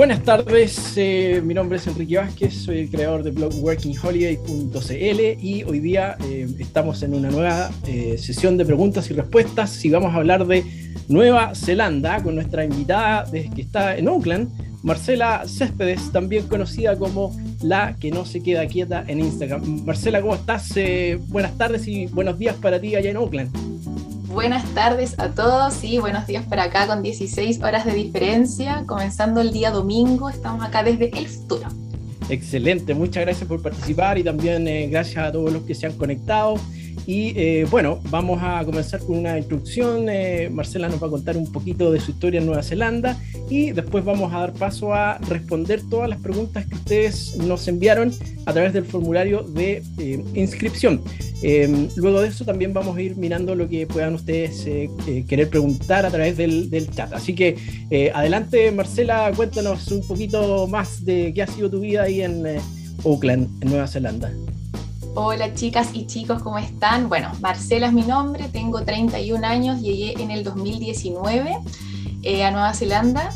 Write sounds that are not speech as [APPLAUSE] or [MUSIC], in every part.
Buenas tardes, eh, mi nombre es Enrique Vázquez, soy el creador de blog workingholiday.cl y hoy día eh, estamos en una nueva eh, sesión de preguntas y respuestas y vamos a hablar de Nueva Zelanda con nuestra invitada que está en Auckland, Marcela Céspedes, también conocida como la que no se queda quieta en Instagram. Marcela, ¿cómo estás? buenas tardes y buenos días para ti allá en Auckland. Buenas tardes a todos y buenos días para acá con 16 horas de diferencia, comenzando el día domingo, estamos acá desde el futuro. Excelente, muchas gracias por participar y también eh, gracias a todos los que se han conectado. Y eh, bueno, vamos a comenzar con una introducción. Eh, Marcela nos va a contar un poquito de su historia en Nueva Zelanda y después vamos a dar paso a responder todas las preguntas que ustedes nos enviaron a través del formulario de eh, inscripción. Em, luego de eso también vamos a ir mirando lo que puedan ustedes querer preguntar a través del, del chat. Así que adelante Marcela, cuéntanos un poquito más de qué ha sido tu vida ahí en Auckland, en Nueva Zelanda. Hola chicas y chicos, ¿cómo están? Bueno, Marcela es mi nombre, tengo 31 años, llegué en el 2019 eh, a Nueva Zelanda.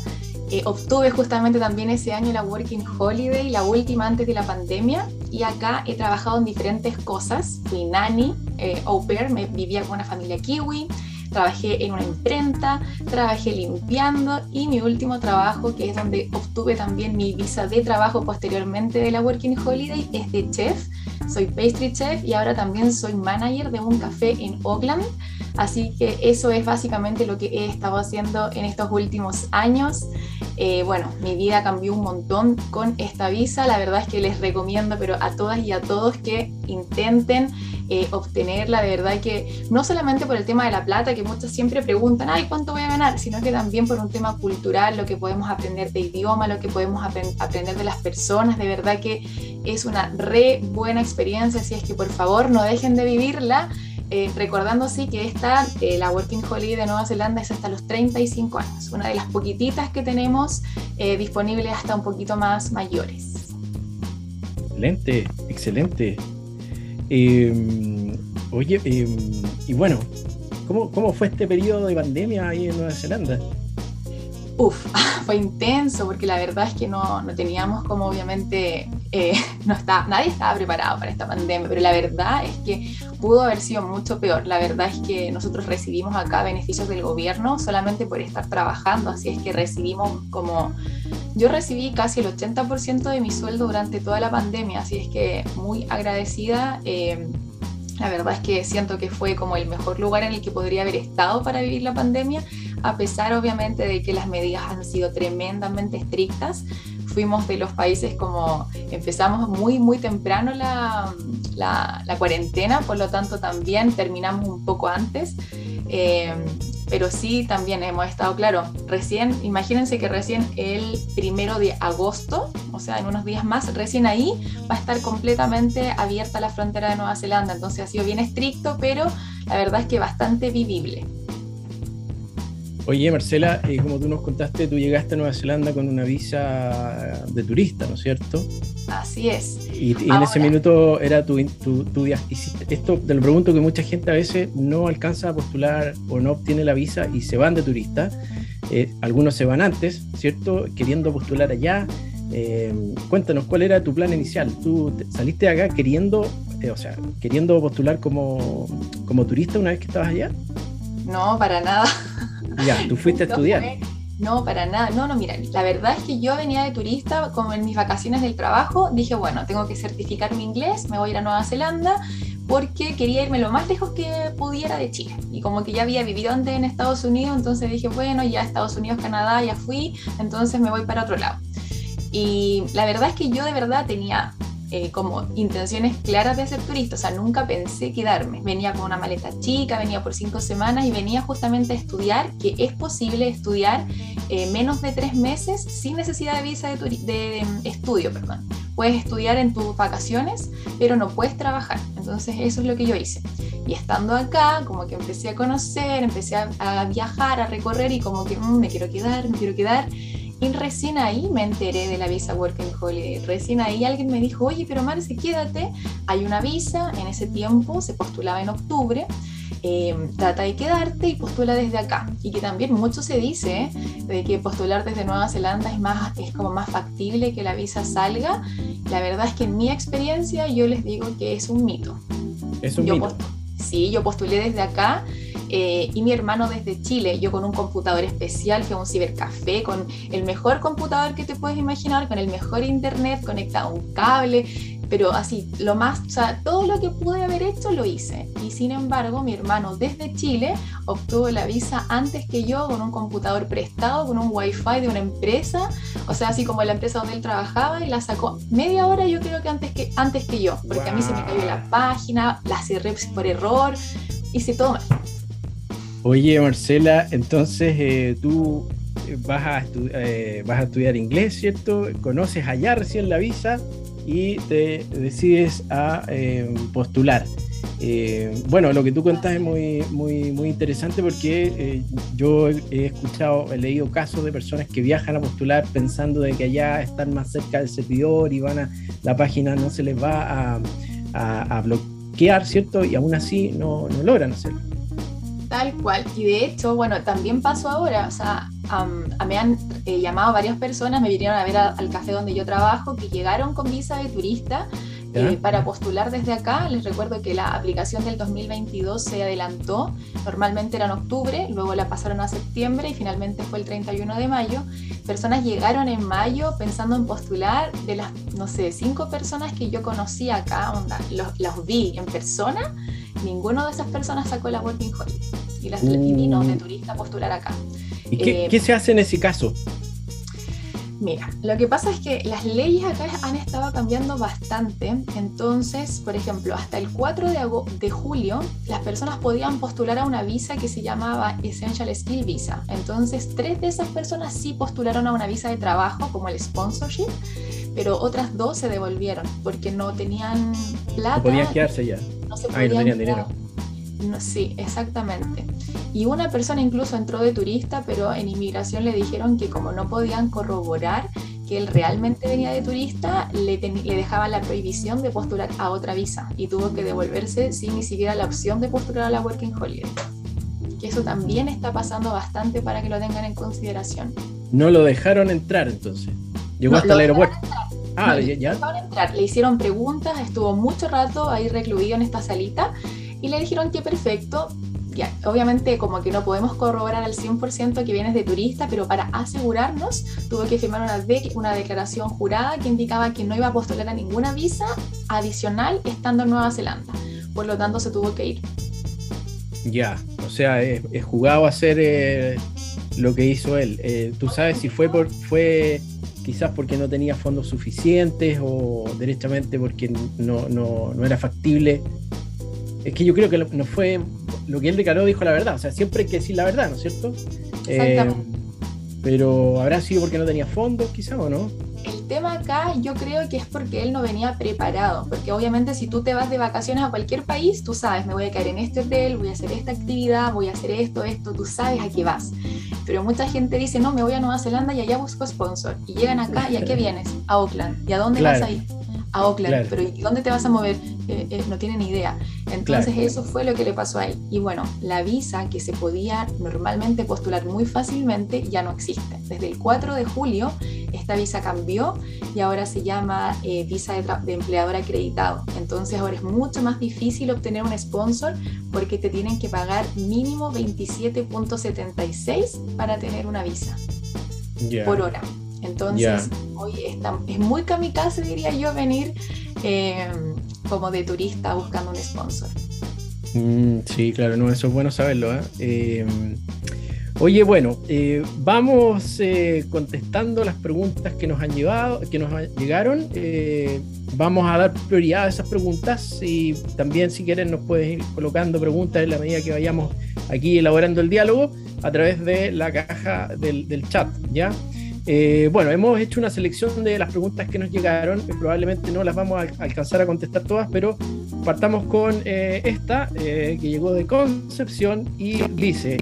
Eh, obtuve justamente también ese año la Working Holiday, la última antes de la pandemia, y acá he trabajado en diferentes cosas. Fui nani, eh, au pair, me vivía con una familia kiwi, trabajé en una imprenta, trabajé limpiando y mi último trabajo, que es donde obtuve también mi visa de trabajo posteriormente de la Working Holiday, es de chef soy pastry chef y ahora también soy manager de un café en Oakland. Así que eso es básicamente lo que he estado haciendo en estos últimos años. Eh, bueno, mi vida cambió un montón con esta visa. La verdad es que les recomiendo, pero a todas y a todos que intenten eh, obtenerla. De verdad que no solamente por el tema de la plata, que muchos siempre preguntan, ay, ¿cuánto voy a ganar? Sino que también por un tema cultural, lo que podemos aprender de idioma, lo que podemos aprender de las personas. De verdad que es una re buena experiencia. Así es que por favor no dejen de vivirla. Eh, recordando sí que esta, eh, la Working Holiday de Nueva Zelanda es hasta los 35 años, una de las poquititas que tenemos eh, disponibles hasta un poquito más mayores. Excelente, excelente. Em, oye, em, y bueno, ¿cómo, ¿cómo fue este periodo de pandemia ahí en Nueva Zelanda? Uf, [LAUGHS] fue intenso porque la verdad es que no, no teníamos como obviamente, eh, [LAUGHS] no está, nadie estaba preparado para esta pandemia, pero la verdad es que pudo haber sido mucho peor. La verdad es que nosotros recibimos acá beneficios del gobierno solamente por estar trabajando, así es que recibimos como, yo recibí casi el 80% de mi sueldo durante toda la pandemia, así es que muy agradecida. Eh, la verdad es que siento que fue como el mejor lugar en el que podría haber estado para vivir la pandemia a pesar obviamente de que las medidas han sido tremendamente estrictas. Fuimos de los países como empezamos muy, muy temprano la, cuarentena, por lo tanto también terminamos un poco antes. Eh, pero sí también hemos estado, claro, recién, imagínense que recién el primero de agosto, o sea, en unos días más, recién ahí va a estar completamente abierta la frontera de Nueva Zelanda, entonces ha sido bien estricto, pero la verdad es que bastante vivible. Oye, Marcela, eh, como tú nos contaste, tú llegaste a Nueva Zelanda con una visa de turista, ¿no es cierto? Así es. Y, en ese minuto era tu, tu, tu, Esto te lo pregunto que mucha gente a veces no alcanza a postular o no obtiene la visa y se van de turista. Eh, algunos se van antes, ¿cierto? Queriendo postular allá. Eh, cuéntanos, ¿cuál era tu plan inicial? ¿Tú saliste de acá queriendo, o sea, queriendo postular como, como turista una vez que estabas allá? No, para nada. Ya, tú [LAUGHS] fuiste a estudiar. No, para nada. No, no, mira, la verdad es que yo venía de turista, como en mis vacaciones del trabajo, dije, bueno, tengo que certificar mi inglés, me voy a ir a Nueva Zelanda, porque quería irme lo más lejos que pudiera de Chile. Y como que ya había vivido antes en Estados Unidos, entonces dije, bueno, ya Estados Unidos, Canadá, ya fui, entonces me voy para otro lado. Y la verdad es que yo de verdad tenía eh, como intenciones claras de ser turista, o sea, nunca pensé quedarme. Venía con una maleta chica, venía por cinco semanas y venía justamente a estudiar, que es posible estudiar eh, menos de tres meses sin necesidad de visa de, de, estudio, perdón. Puedes estudiar en tus vacaciones, pero no puedes trabajar. Entonces eso es lo que yo hice. Y estando acá, como que empecé a conocer, empecé a, viajar, a recorrer y como que mm, me quiero quedar, me quiero quedar. Y recién ahí me enteré de la visa Working Holiday. Recién ahí alguien me dijo, oye, pero Marce, quédate. Hay una visa, en ese tiempo se postulaba en octubre. Em, trata de quedarte y postula desde acá. Y que también mucho se dice de que postular desde Nueva Zelanda es, más, es como más factible que la visa salga. La verdad es que en mi experiencia yo les digo que es un mito. Es un mito. Sí, yo postulé desde acá. Eh, y mi hermano desde Chile, yo con un computador especial, que es un cibercafé, con el mejor computador que te puedes imaginar, con el mejor internet, conectado a un cable, pero así, lo más, o sea, todo lo que pude haber hecho lo hice. Y sin embargo, mi hermano desde Chile obtuvo la visa antes que yo con un computador prestado, con un wifi de una empresa, o sea, así como la empresa donde él trabajaba, y la sacó media hora yo creo que antes que, antes que yo, porque a mí se me cayó la página, la cerré por error, hice todo mal. Oye, Marcela, entonces eh, tú vas a, eh, vas a estudiar inglés, ¿cierto? ¿Conoces allá recién la visa? y te decides a eh, postular. Eh, bueno, lo que tú cuentas es muy, muy, muy interesante porque eh, yo he escuchado, he leído casos de personas que viajan a postular pensando de que allá están más cerca del servidor y van a, la página no se les va a, a, bloquear, ¿cierto? Y aún así no, no logran hacerlo. Tal cual. Y de hecho, bueno, también pasó ahora. O sea, me han eh, llamado varias personas, me vinieron a ver al café donde yo trabajo, que llegaron con visa de turista eh, para postular desde acá. Les recuerdo que la aplicación del 2022 se adelantó, normalmente era en octubre, luego la pasaron a septiembre y finalmente fue el 31 de mayo. Personas llegaron en mayo pensando en postular, de las, no sé, cinco personas que yo conocí acá, onda, los, los vi en persona, ninguno de esas personas sacó la Working Holiday y, las, y vino de mm. turista a postular acá. ¿Y qué, eh, se hace en ese caso? Mira, lo que pasa es que las leyes acá han estado cambiando bastante. Entonces, por ejemplo, hasta el 4 de, de, julio, las personas podían postular a una visa que se llamaba Essential Skill Visa. Entonces, tres de esas personas sí postularon a una visa de trabajo, como el sponsorship, pero otras dos se devolvieron porque no tenían plata. No podían quedarse ya. No se podían no tenían dinero. Sí, exactamente. Y una persona incluso entró de turista, pero en inmigración le dijeron que como no podían corroborar que él realmente venía de turista, le, le dejaban la prohibición de postular a otra visa y tuvo que devolverse sin ni siquiera la opción de postular a la Working Holiday. Que eso también está pasando bastante para que lo tengan en consideración. No lo dejaron entrar entonces. Llegó hasta el aeropuerto. Ah, ya. Entrar. Le hicieron preguntas, estuvo mucho rato ahí recluido en esta salita y le dijeron que perfecto, obviamente como que no podemos corroborar al 100% que vienes de turista, pero para asegurarnos tuvo que firmar una, una declaración jurada que indicaba que no iba a postular a ninguna visa adicional estando en Nueva Zelanda. Por lo tanto, se tuvo que ir. Ya, o sea, es, jugado a hacer eh, lo que hizo él. Eh, ¿Tú sabes si fue, por, fue quizás porque no tenía fondos suficientes o derechamente porque no, no, no era factible es que yo creo que no fue lo que él declaró, dijo la verdad. O sea, siempre hay que decir la verdad, ¿no es cierto? Eh, pero habrá sido porque no tenía fondos, quizá, o no. El tema acá yo creo que es porque él no venía preparado, porque obviamente si tú te vas de vacaciones a cualquier país, tú sabes, me voy a caer en este hotel, voy a hacer esta actividad, voy a hacer esto, esto, tú sabes a qué vas. Pero mucha gente dice, no, me voy a Nueva Zelanda y allá busco sponsor. Y llegan acá y a qué vienes? A Auckland. ¿Y a dónde vas a ir? A Auckland. Pero ¿y dónde te vas a mover? Eh, eh, no tienen idea. Entonces eso fue lo que le pasó a él. Y bueno, la visa que se podía normalmente postular muy fácilmente ya no existe. Desde el 4 de julio esta visa cambió y ahora se llama eh, visa de, de, empleador acreditado. Entonces ahora es mucho más difícil obtener un sponsor porque te tienen que pagar mínimo 27.76 para tener una visa por hora. Entonces hoy está, es muy kamikaze, diría yo, venir como de turista buscando un sponsor. Mm, sí, claro, no, eso es bueno saberlo. ¿eh? Em, oye, bueno, eh, vamos eh, contestando las preguntas que nos han llevado, que nos llegaron. vamos a dar prioridad a esas preguntas y también si quieren nos puedes ir colocando preguntas en la medida que vayamos aquí elaborando el diálogo a través de la caja del, del chat, ¿ya? Eh, bueno, hemos hecho una selección de las preguntas que nos llegaron. probablemente no las vamos a alcanzar a contestar todas, pero partamos con eh, esta eh, que llegó de Concepción y dice: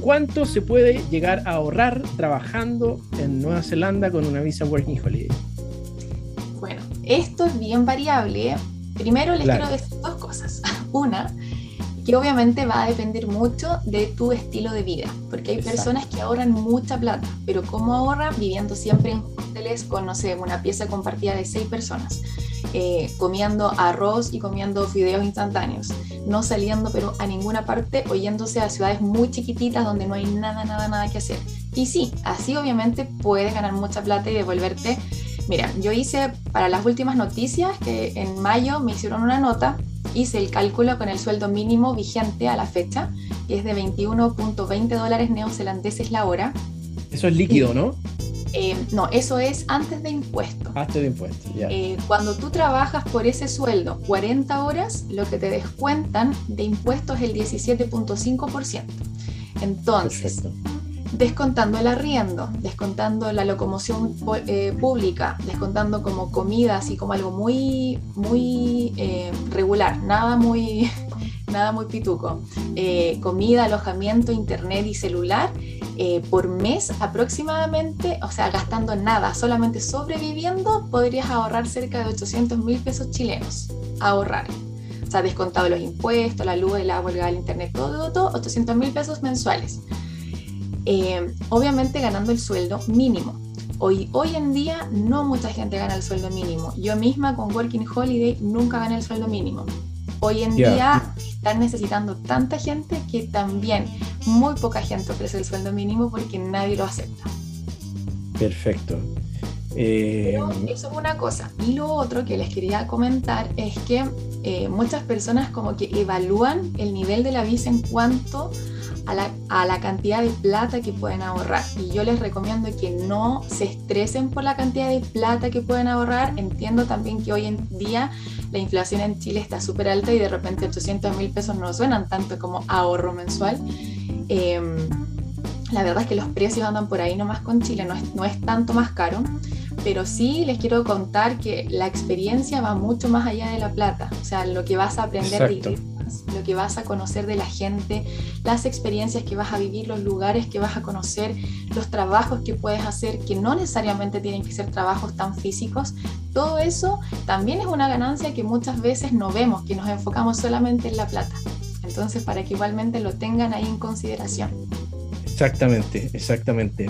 ¿Cuánto se puede llegar a ahorrar trabajando en Nueva Zelanda con una visa Working Holiday? Bueno, esto es bien variable. Primero les quiero decir dos cosas. [LAUGHS] Una, que obviamente va a depender mucho de tu estilo de vida, porque hay personas que ahorran mucha plata, pero ¿cómo ahorran? Viviendo siempre en hoteles con, no sé, una pieza compartida de seis personas. Eh, comiendo arroz y comiendo fideos instantáneos, no saliendo pero a ninguna parte o yéndose a ciudades muy chiquititas donde no hay nada, nada, nada que hacer. Y sí, así obviamente puedes ganar mucha plata y devolverte. Mira, yo hice para las últimas noticias que en mayo me hicieron una nota, hice el cálculo con el sueldo mínimo vigente a la fecha, que es de 21.20 dólares neozelandeses la hora. Eso es líquido, ¿no? Eh, no, eso es antes de impuestos. Antes de impuestos, ya. Eh, cuando tú trabajas por ese sueldo 40 horas, lo que te descuentan de impuestos es el 17.5%. Entonces, descontando el arriendo, descontando la locomoción eh, pública, descontando como comida, así como algo muy, muy regular, nada muy, [LAUGHS] nada muy pituco, comida, alojamiento, internet y celular, eh, por mes aproximadamente, o sea, gastando nada, solamente sobreviviendo, podrías ahorrar cerca de 800 mil pesos chilenos. Ahorrar. O sea, descontado los impuestos, la luz, el agua, el internet, todo, todo, 800 mil pesos mensuales. Eh, obviamente ganando el sueldo mínimo. Hoy, hoy en día no mucha gente gana el sueldo mínimo. Yo misma con Working Holiday nunca gané el sueldo mínimo. Hoy en día están necesitando tanta gente que también muy poca gente ofrece el sueldo mínimo porque nadie lo acepta. Perfecto. Eh, eso es una cosa. Y lo otro que les quería comentar es que eh, muchas personas como que evalúan el nivel de la visa en cuanto a la, a la, cantidad de plata que pueden ahorrar. Y yo les recomiendo que no se estresen por la cantidad de plata que pueden ahorrar. Entiendo también que hoy en día la inflación en Chile está súper alta y de repente 800 mil pesos no suenan tanto como ahorro mensual. Em, la verdad es que los precios andan por ahí nomás con Chile, no es, no es tanto más caro, pero sí les quiero contar que la experiencia va mucho más allá de la plata, o sea, lo que vas a aprender de lo que vas a conocer de la gente, las experiencias que vas a vivir, los lugares que vas a conocer, los trabajos que puedes hacer, que no necesariamente tienen que ser trabajos tan físicos. Todo eso también es una ganancia que muchas veces no vemos, que nos enfocamos solamente en la plata. Entonces, para que igualmente lo tengan ahí en consideración. Exactamente, exactamente.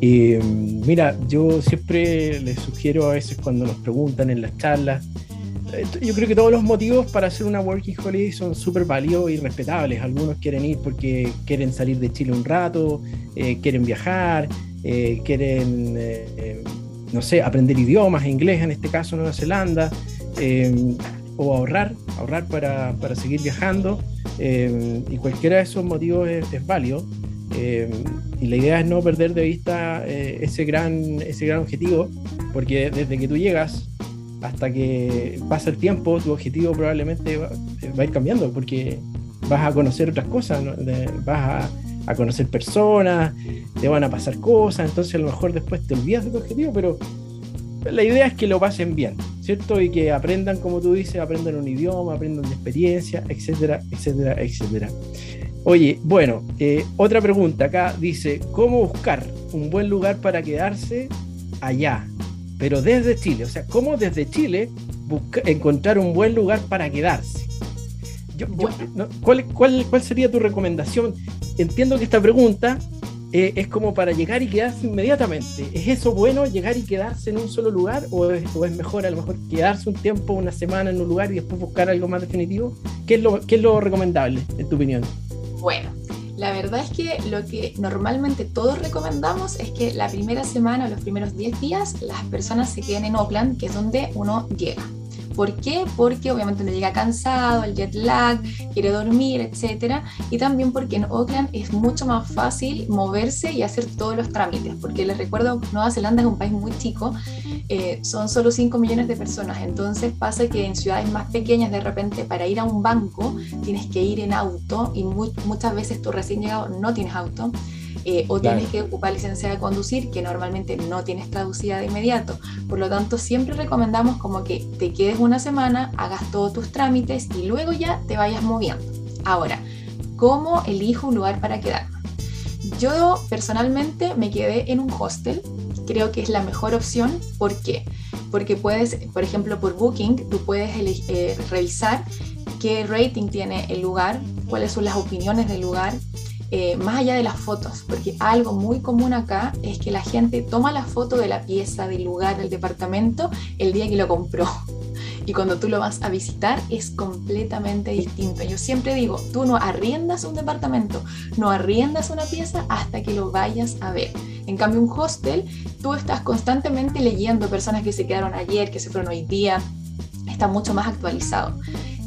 Y mira, yo siempre les sugiero a veces cuando nos preguntan en las charlas, yo creo que todos los motivos para hacer una working holiday son súper válidos y respetables. Algunos quieren ir porque quieren salir de Chile un rato, eh, quieren viajar, eh, quieren, eh, no sé, aprender idiomas, inglés en este caso, Nueva Zelanda, o ahorrar, ahorrar para, para seguir viajando. y cualquiera de esos motivos es, es válido. y la idea es no perder de vista ese, gran, ese gran objetivo, porque desde que tú llegas hasta que pasa el tiempo, tu objetivo probablemente va, a ir cambiando porque vas a conocer otras cosas, vas a, conocer personas, te van a pasar cosas, entonces a lo mejor después te olvidas de tu objetivo, pero la idea es que lo pasen bien, ¿cierto? Y que aprendan, como tú dices, aprendan un idioma, aprendan de experiencia, etcétera, etcétera, etcétera. Oye, bueno, eh, otra pregunta acá dice, ¿cómo buscar un buen lugar para quedarse allá? Pero desde Chile. O sea, ¿cómo desde Chile encontrar un buen lugar para quedarse? ¿cuál, cuál, sería tu recomendación? Entiendo que esta pregunta eh, es como para llegar y quedarse inmediatamente. ¿Es eso bueno, llegar y quedarse en un solo lugar? ¿O es, mejor a lo mejor quedarse un tiempo, una semana en un lugar y después buscar algo más definitivo? ¿Qué es lo, qué es lo recomendable, en tu opinión? Bueno, la verdad es que lo que normalmente todos recomendamos es que la primera semana o los primeros 10 días las personas se queden en Oakland, que es donde uno llega. ¿Por qué? Porque obviamente uno llega cansado, el jet lag, quiere dormir, etc. Y también porque en Oakland es mucho más fácil moverse y hacer todos los trámites. Porque les recuerdo, Nueva Zelanda es un país muy chico, eh, son solo 5 millones de personas. Entonces pasa que en ciudades más pequeñas de repente para ir a un banco tienes que ir en auto y muchas veces tú recién llegado no tienes auto. Eh, o tienes que ocupar licencia de conducir, que normalmente no tienes traducida de inmediato. Por lo tanto, siempre recomendamos como que te quedes una semana, hagas todos tus trámites y luego ya te vayas moviendo. Ahora, ¿cómo elijo un lugar para quedarme? Yo personalmente me quedé en un hostel, creo que es la mejor opción. ¿Por qué? Porque puedes, por ejemplo, por Booking, tú puedes eh, revisar qué rating tiene el lugar, cuáles son las opiniones del lugar, eh, más allá de las fotos, porque algo muy común acá es que la gente toma la foto de la pieza, del lugar, del departamento, el día que lo compró. Y cuando tú lo vas a visitar es completamente distinto. Yo siempre digo, tú no arriendas un departamento, no arriendas una pieza hasta que lo vayas a ver. En cambio, un hostel, tú estás constantemente leyendo personas que se quedaron ayer, que se fueron hoy día, está mucho más actualizado.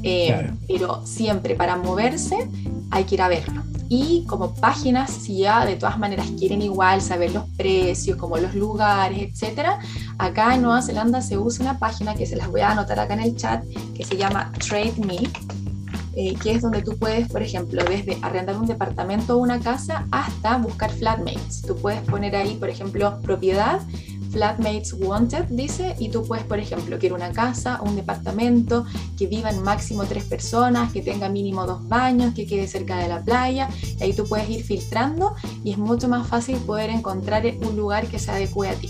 Eh, pero siempre para moverse hay que ir a verlo. Y como páginas, si ya de todas maneras quieren igual saber los precios, como los lugares, etcétera, acá en Nueva Zelanda se usa una página que se las voy a anotar acá en el chat, que se llama Trade Me, eh, que es donde tú puedes, por ejemplo, desde arrendar un departamento o una casa hasta buscar flatmates. Tú puedes poner ahí, por ejemplo, propiedad Flatmates Wanted, dice, y tú puedes, por ejemplo, quiero una casa, un departamento, que vivan máximo tres personas, que tenga mínimo dos baños, que quede cerca de la playa, y ahí tú puedes ir filtrando y es mucho más fácil poder encontrar un lugar que se adecue a ti.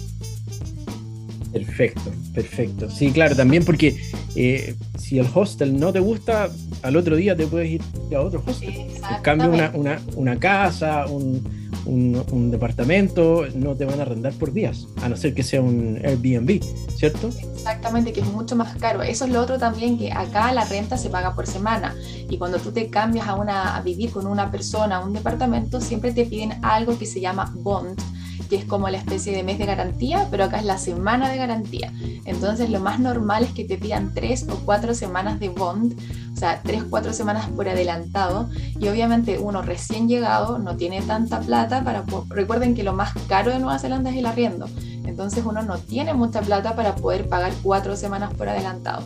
Perfecto, perfecto. Sí, claro, también porque eh, si el hostel no te gusta, al otro día te puedes ir a otro hostel. En cambio, una, una, una casa, un, un, departamento, no te van a arrendar por días, a no ser que sea un Airbnb, ¿cierto? Exactamente, que es mucho más caro. Eso es lo otro también, que acá la renta se paga por semana y cuando tú te cambias a, una, vivir con una persona, a un departamento, siempre te piden algo que se llama bond que es como la especie de mes de garantía, pero acá es la semana de garantía. Entonces lo más normal es que te pidan tres o cuatro semanas de bond, o sea, tres, cuatro semanas por adelantado. Y obviamente uno recién llegado no tiene tanta plata para... Recuerden que lo más caro de Nueva Zelanda es el arriendo. Entonces uno no tiene mucha plata para poder pagar cuatro semanas por adelantado.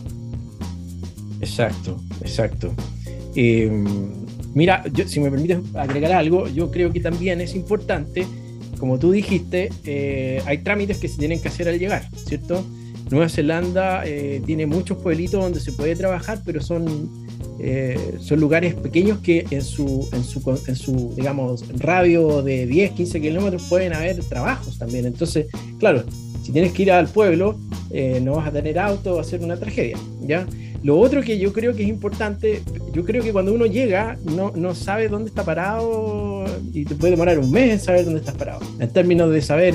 Exacto, exacto. Em, mira, si me permites agregar algo, yo creo que también es importante como tú dijiste, eh, hay trámites que se tienen que hacer al llegar, ¿cierto? Nueva Zelanda eh, tiene muchos pueblitos donde se puede trabajar, pero son, eh, son lugares pequeños que en su, en su, en su, digamos, radio de 10, 15 kilómetros pueden haber trabajos también. Entonces, claro, si tienes que ir al pueblo, no vas a tener auto, va a ser una tragedia, ¿ya? Lo otro que yo creo que es importante, yo creo que cuando uno llega no, no sabe dónde está parado y te puede demorar un mes en saber dónde estás parado, en términos de saber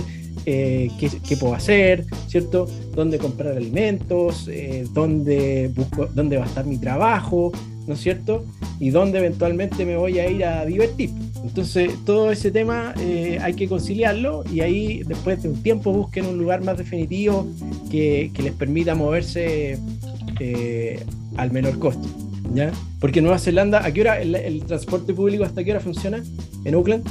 eh, qué, qué, puedo hacer, ¿cierto? Dónde comprar alimentos, eh, dónde, busco, dónde va a estar mi trabajo, ¿no es cierto? Y dónde eventualmente me voy a ir a divertir. Entonces, todo ese tema eh, hay que conciliarlo y ahí, después de un tiempo, busquen un lugar más definitivo que, que les permita moverse eh, al menor costo. ¿ya? Porque Nueva Zelanda, ¿a qué hora el, transporte público hasta qué hora funciona? ¿En Auckland?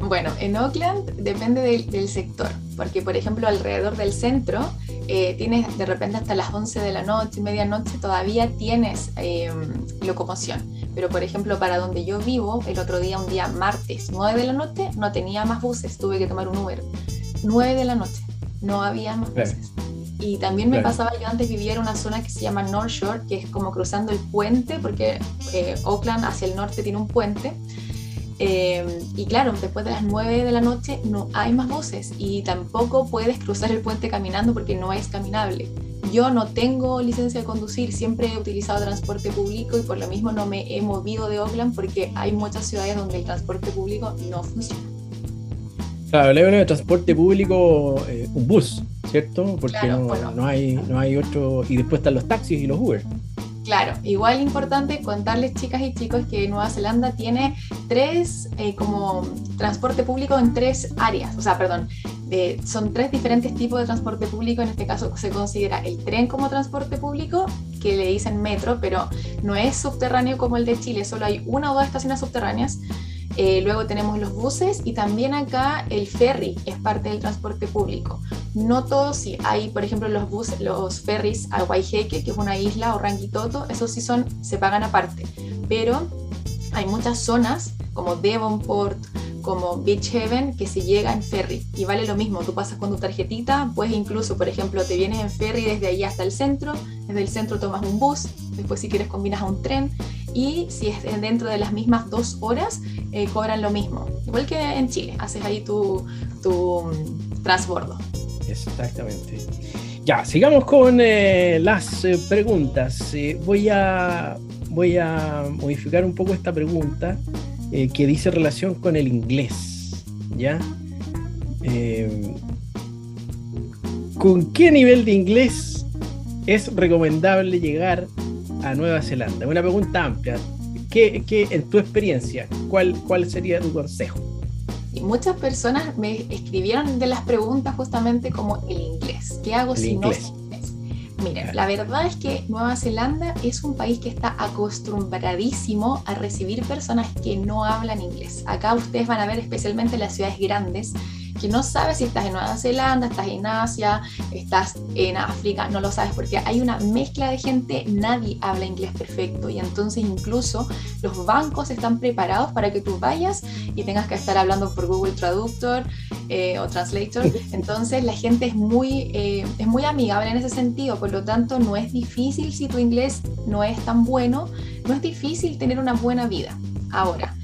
Bueno, en Auckland depende del, sector, porque por ejemplo alrededor del centro eh, tienes de repente hasta las 11 de la noche, medianoche, todavía tienes em, locomoción. Pero por ejemplo para donde yo vivo, el otro día, un día martes, 9 de la noche, no tenía más buses, tuve que tomar un Uber. 9 de la noche, no había más buses. Y también me pasaba, yo antes vivía en una zona que se llama North Shore, que es como cruzando el puente, porque eh, Oakland hacia el norte tiene un puente. Eh, y claro, después de las 9 de la noche no hay más buses y tampoco puedes cruzar el puente caminando porque no es caminable. Yo no tengo licencia de conducir, siempre he utilizado transporte público y por lo mismo no me he movido de Oakland porque hay muchas ciudades donde el transporte público no funciona. Claro, le de transporte público, eh, un bus, ¿cierto? Porque no, hay, no hay otro. Y después están los taxis y los Uber. Claro, igual importante contarles chicas y chicos que Nueva Zelanda tiene tres eh, como transporte público en tres áreas, o sea, perdón, son tres diferentes tipos de transporte público, en este caso se considera el tren como transporte público, que le dicen metro, pero no es subterráneo como el de Chile, solo hay una o dos estaciones subterráneas. Eh, luego tenemos los buses y también acá el ferry es parte del transporte público. No todos, sí, hay por ejemplo los, buses, los ferries a Waiheke, que es una isla, o Rangitoto, esos sí son, se pagan aparte. Pero hay muchas zonas como Devonport, como Beach Heaven, que se llega en ferry y vale lo mismo. Tú pasas con tu tarjetita, pues incluso, por ejemplo, te vienes en ferry desde ahí hasta el centro, desde el centro tomas un bus, después si quieres combinas a un tren y si es dentro de las mismas dos horas, eh, cobran lo mismo. Igual que en Chile, haces ahí tu, tu mm, transbordo. Exactamente. Ya, sigamos con eh, las eh, preguntas. voy a voy a modificar un poco esta pregunta eh, que dice relación con el inglés. ¿Ya? Eh, ¿Con qué nivel de inglés es recomendable llegar a Nueva Zelanda? Una pregunta amplia. ¿Qué, qué en tu experiencia, cuál, cuál sería tu consejo? Muchas personas me escribieron de las preguntas justamente como el inglés. ¿Qué hago si no Miren, la verdad es que Nueva Zelanda es un país que está acostumbradísimo a recibir personas que no hablan inglés. Acá ustedes van a ver especialmente en las ciudades grandes que no sabes si estás en Nueva Zelanda, estás en Asia, estás en África, no lo sabes porque hay una mezcla de gente, nadie habla inglés perfecto y entonces incluso los bancos están preparados para que tú vayas y tengas que estar hablando por Google Traductor eh, o Translator. [LAUGHS] Entonces la gente es muy, eh, es muy amigable en ese sentido, por lo tanto no es difícil si tu inglés no es tan bueno, no es difícil tener una buena vida. Ahora,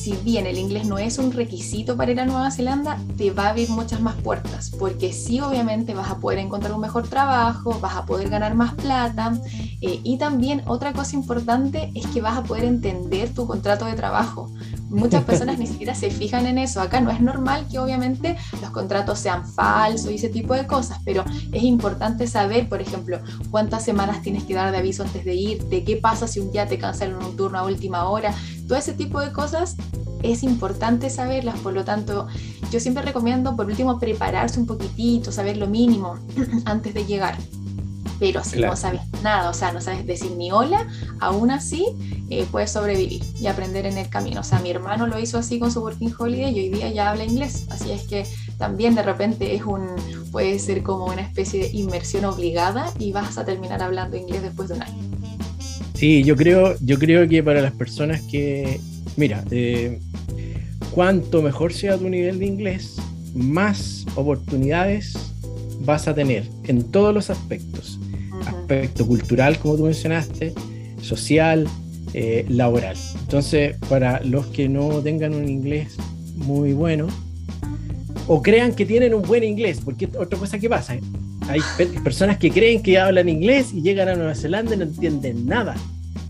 si bien el inglés no es un requisito para ir a Nueva Zelanda, te va a abrir muchas más puertas, porque sí obviamente vas a poder encontrar un mejor trabajo, vas a poder ganar más plata eh, y también otra cosa importante es que vas a poder entender tu contrato de trabajo. Muchas personas ni [LAUGHS] siquiera se fijan en eso. Acá no es normal que obviamente los contratos sean falsos y ese tipo de cosas, pero es importante saber, por ejemplo, cuántas semanas tienes que dar de aviso antes de ir, de qué pasa si un día te cancelan un turno a última hora. Todo ese tipo de cosas es importante saberlas, por lo tanto, yo siempre recomiendo por último prepararse un poquitito, saber lo mínimo [CLEARS THROAT] antes de llegar. Pero si no sabes nada, o sea, no sabes decir ni hola, aún así eh, puedes sobrevivir y aprender en el camino. O sea, mi hermano lo hizo así con su Working Holiday y hoy día ya habla inglés. Así es que también de repente es un, puede ser como una especie de inmersión obligada y vas a terminar hablando inglés después de un año. Sí, yo creo, yo creo que para las personas que, mira, eh, cuanto mejor sea tu nivel de inglés, más oportunidades vas a tener en todos los aspectos. Aspecto cultural, como tú mencionaste, social, eh, laboral. Entonces, para los que no tengan un inglés muy bueno, o crean que tienen un buen inglés, porque otra cosa que pasa, hay personas que creen que hablan inglés y llegan a Nueva Zelanda y no entienden nada.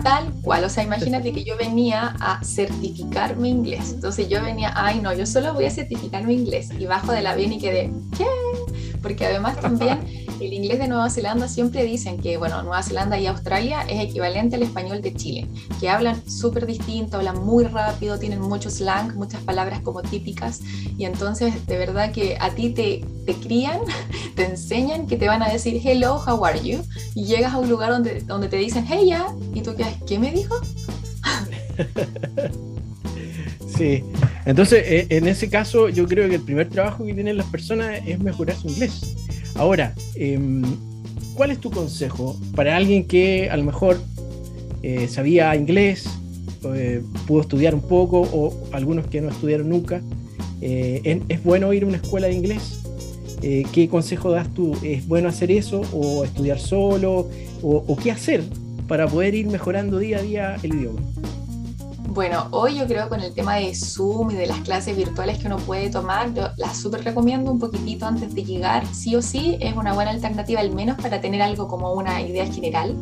Tal cual, o sea, imagínate que yo venía a certificar mi inglés. Entonces yo venía, ay no, yo solo voy a certificar mi inglés. Y bajo de la avión y quedé, ¿qué? Porque además también el inglés de Nueva Zelanda siempre dicen que, bueno, Nueva Zelanda y Australia es equivalente al español de Chile, que hablan súper distinto, hablan muy rápido, tienen mucho slang, muchas palabras como típicas, y entonces de verdad que a ti te, te crían, [LAUGHS] te enseñan que te van a decir hello, how are you, y llegas a un lugar donde, donde te dicen hey ya, y tú quedas, ¿qué me dijo? [LAUGHS] Sí, entonces eh, en ese caso yo creo que el primer trabajo que tienen las personas es mejorar su inglés. Ahora, em, ¿cuál es tu consejo para alguien que a lo mejor eh, sabía inglés, eh, pudo estudiar un poco o algunos que no estudiaron nunca? ¿Es bueno ir a una escuela de inglés? ¿Qué consejo das tú? ¿Es bueno hacer eso o estudiar solo? ¿O qué hacer para poder ir mejorando día a día el idioma? Bueno, hoy yo creo con el tema de Zoom y de las clases virtuales que uno puede tomar, yo las súper recomiendo un poquitito antes de llegar, sí o sí, es una buena alternativa al menos para tener algo como una idea general.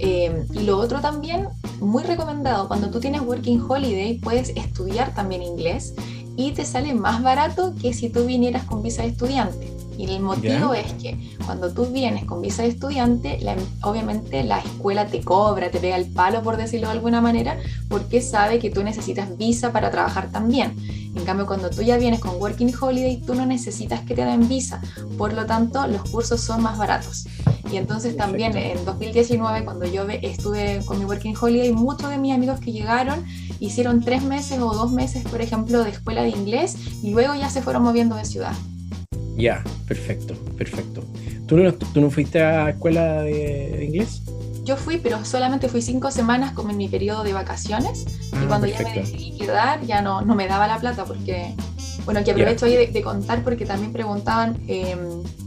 Eh, y lo otro también, muy recomendado, cuando tú tienes Working Holiday puedes estudiar también inglés y te sale más barato que si tú vinieras con visa de estudiante. Y el motivo es que cuando tú vienes con visa de estudiante, obviamente la escuela te cobra, te pega el palo, por decirlo de alguna manera, porque sabe que tú necesitas visa para trabajar también. En cambio, cuando tú ya vienes con Working Holiday, tú no necesitas que te den visa. Por lo tanto, los cursos son más baratos. Y entonces también en 2019, cuando yo estuve con mi Working Holiday, muchos de mis amigos que llegaron hicieron tres meses o dos meses, por ejemplo, de escuela de inglés y luego ya se fueron moviendo de ciudad. Ya, perfecto, perfecto. ¿Tú no, ¿Tú no fuiste a escuela de, inglés? Yo fui, pero solamente fui cinco semanas como en mi periodo de vacaciones y ah, cuando ya me decidí quedar ya no, no me daba la plata porque, bueno, que aprovecho ahí de, contar porque también preguntaban em,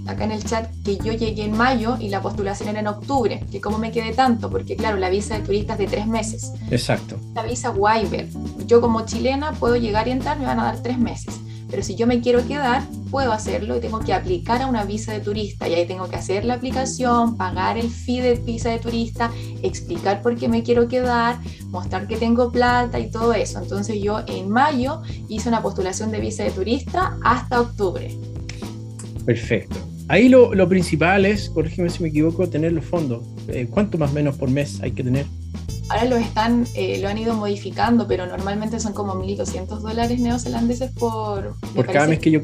acá en el chat que yo llegué en mayo y la postulación era en octubre, que cómo me quedé tanto, porque claro, la visa de turista es de tres meses. Exacto. La visa Wyver, yo como chilena puedo llegar y entrar, me van a dar tres meses. Pero si yo me quiero quedar, puedo hacerlo y tengo que aplicar a una visa de turista y ahí tengo que hacer la aplicación, pagar el fee de visa de turista, explicar por qué me quiero quedar, mostrar que tengo plata y todo eso. Entonces yo en mayo hice una postulación de visa de turista hasta octubre. Perfecto. Ahí lo, principal es, corrígeme si me equivoco, tener los fondos. Eh, ¿Cuánto más o menos por mes hay que tener? Ahora lo están, eh, lo han ido modificando, pero normalmente son como 1.200 dólares neozelandeses por... Por cada mes que yo...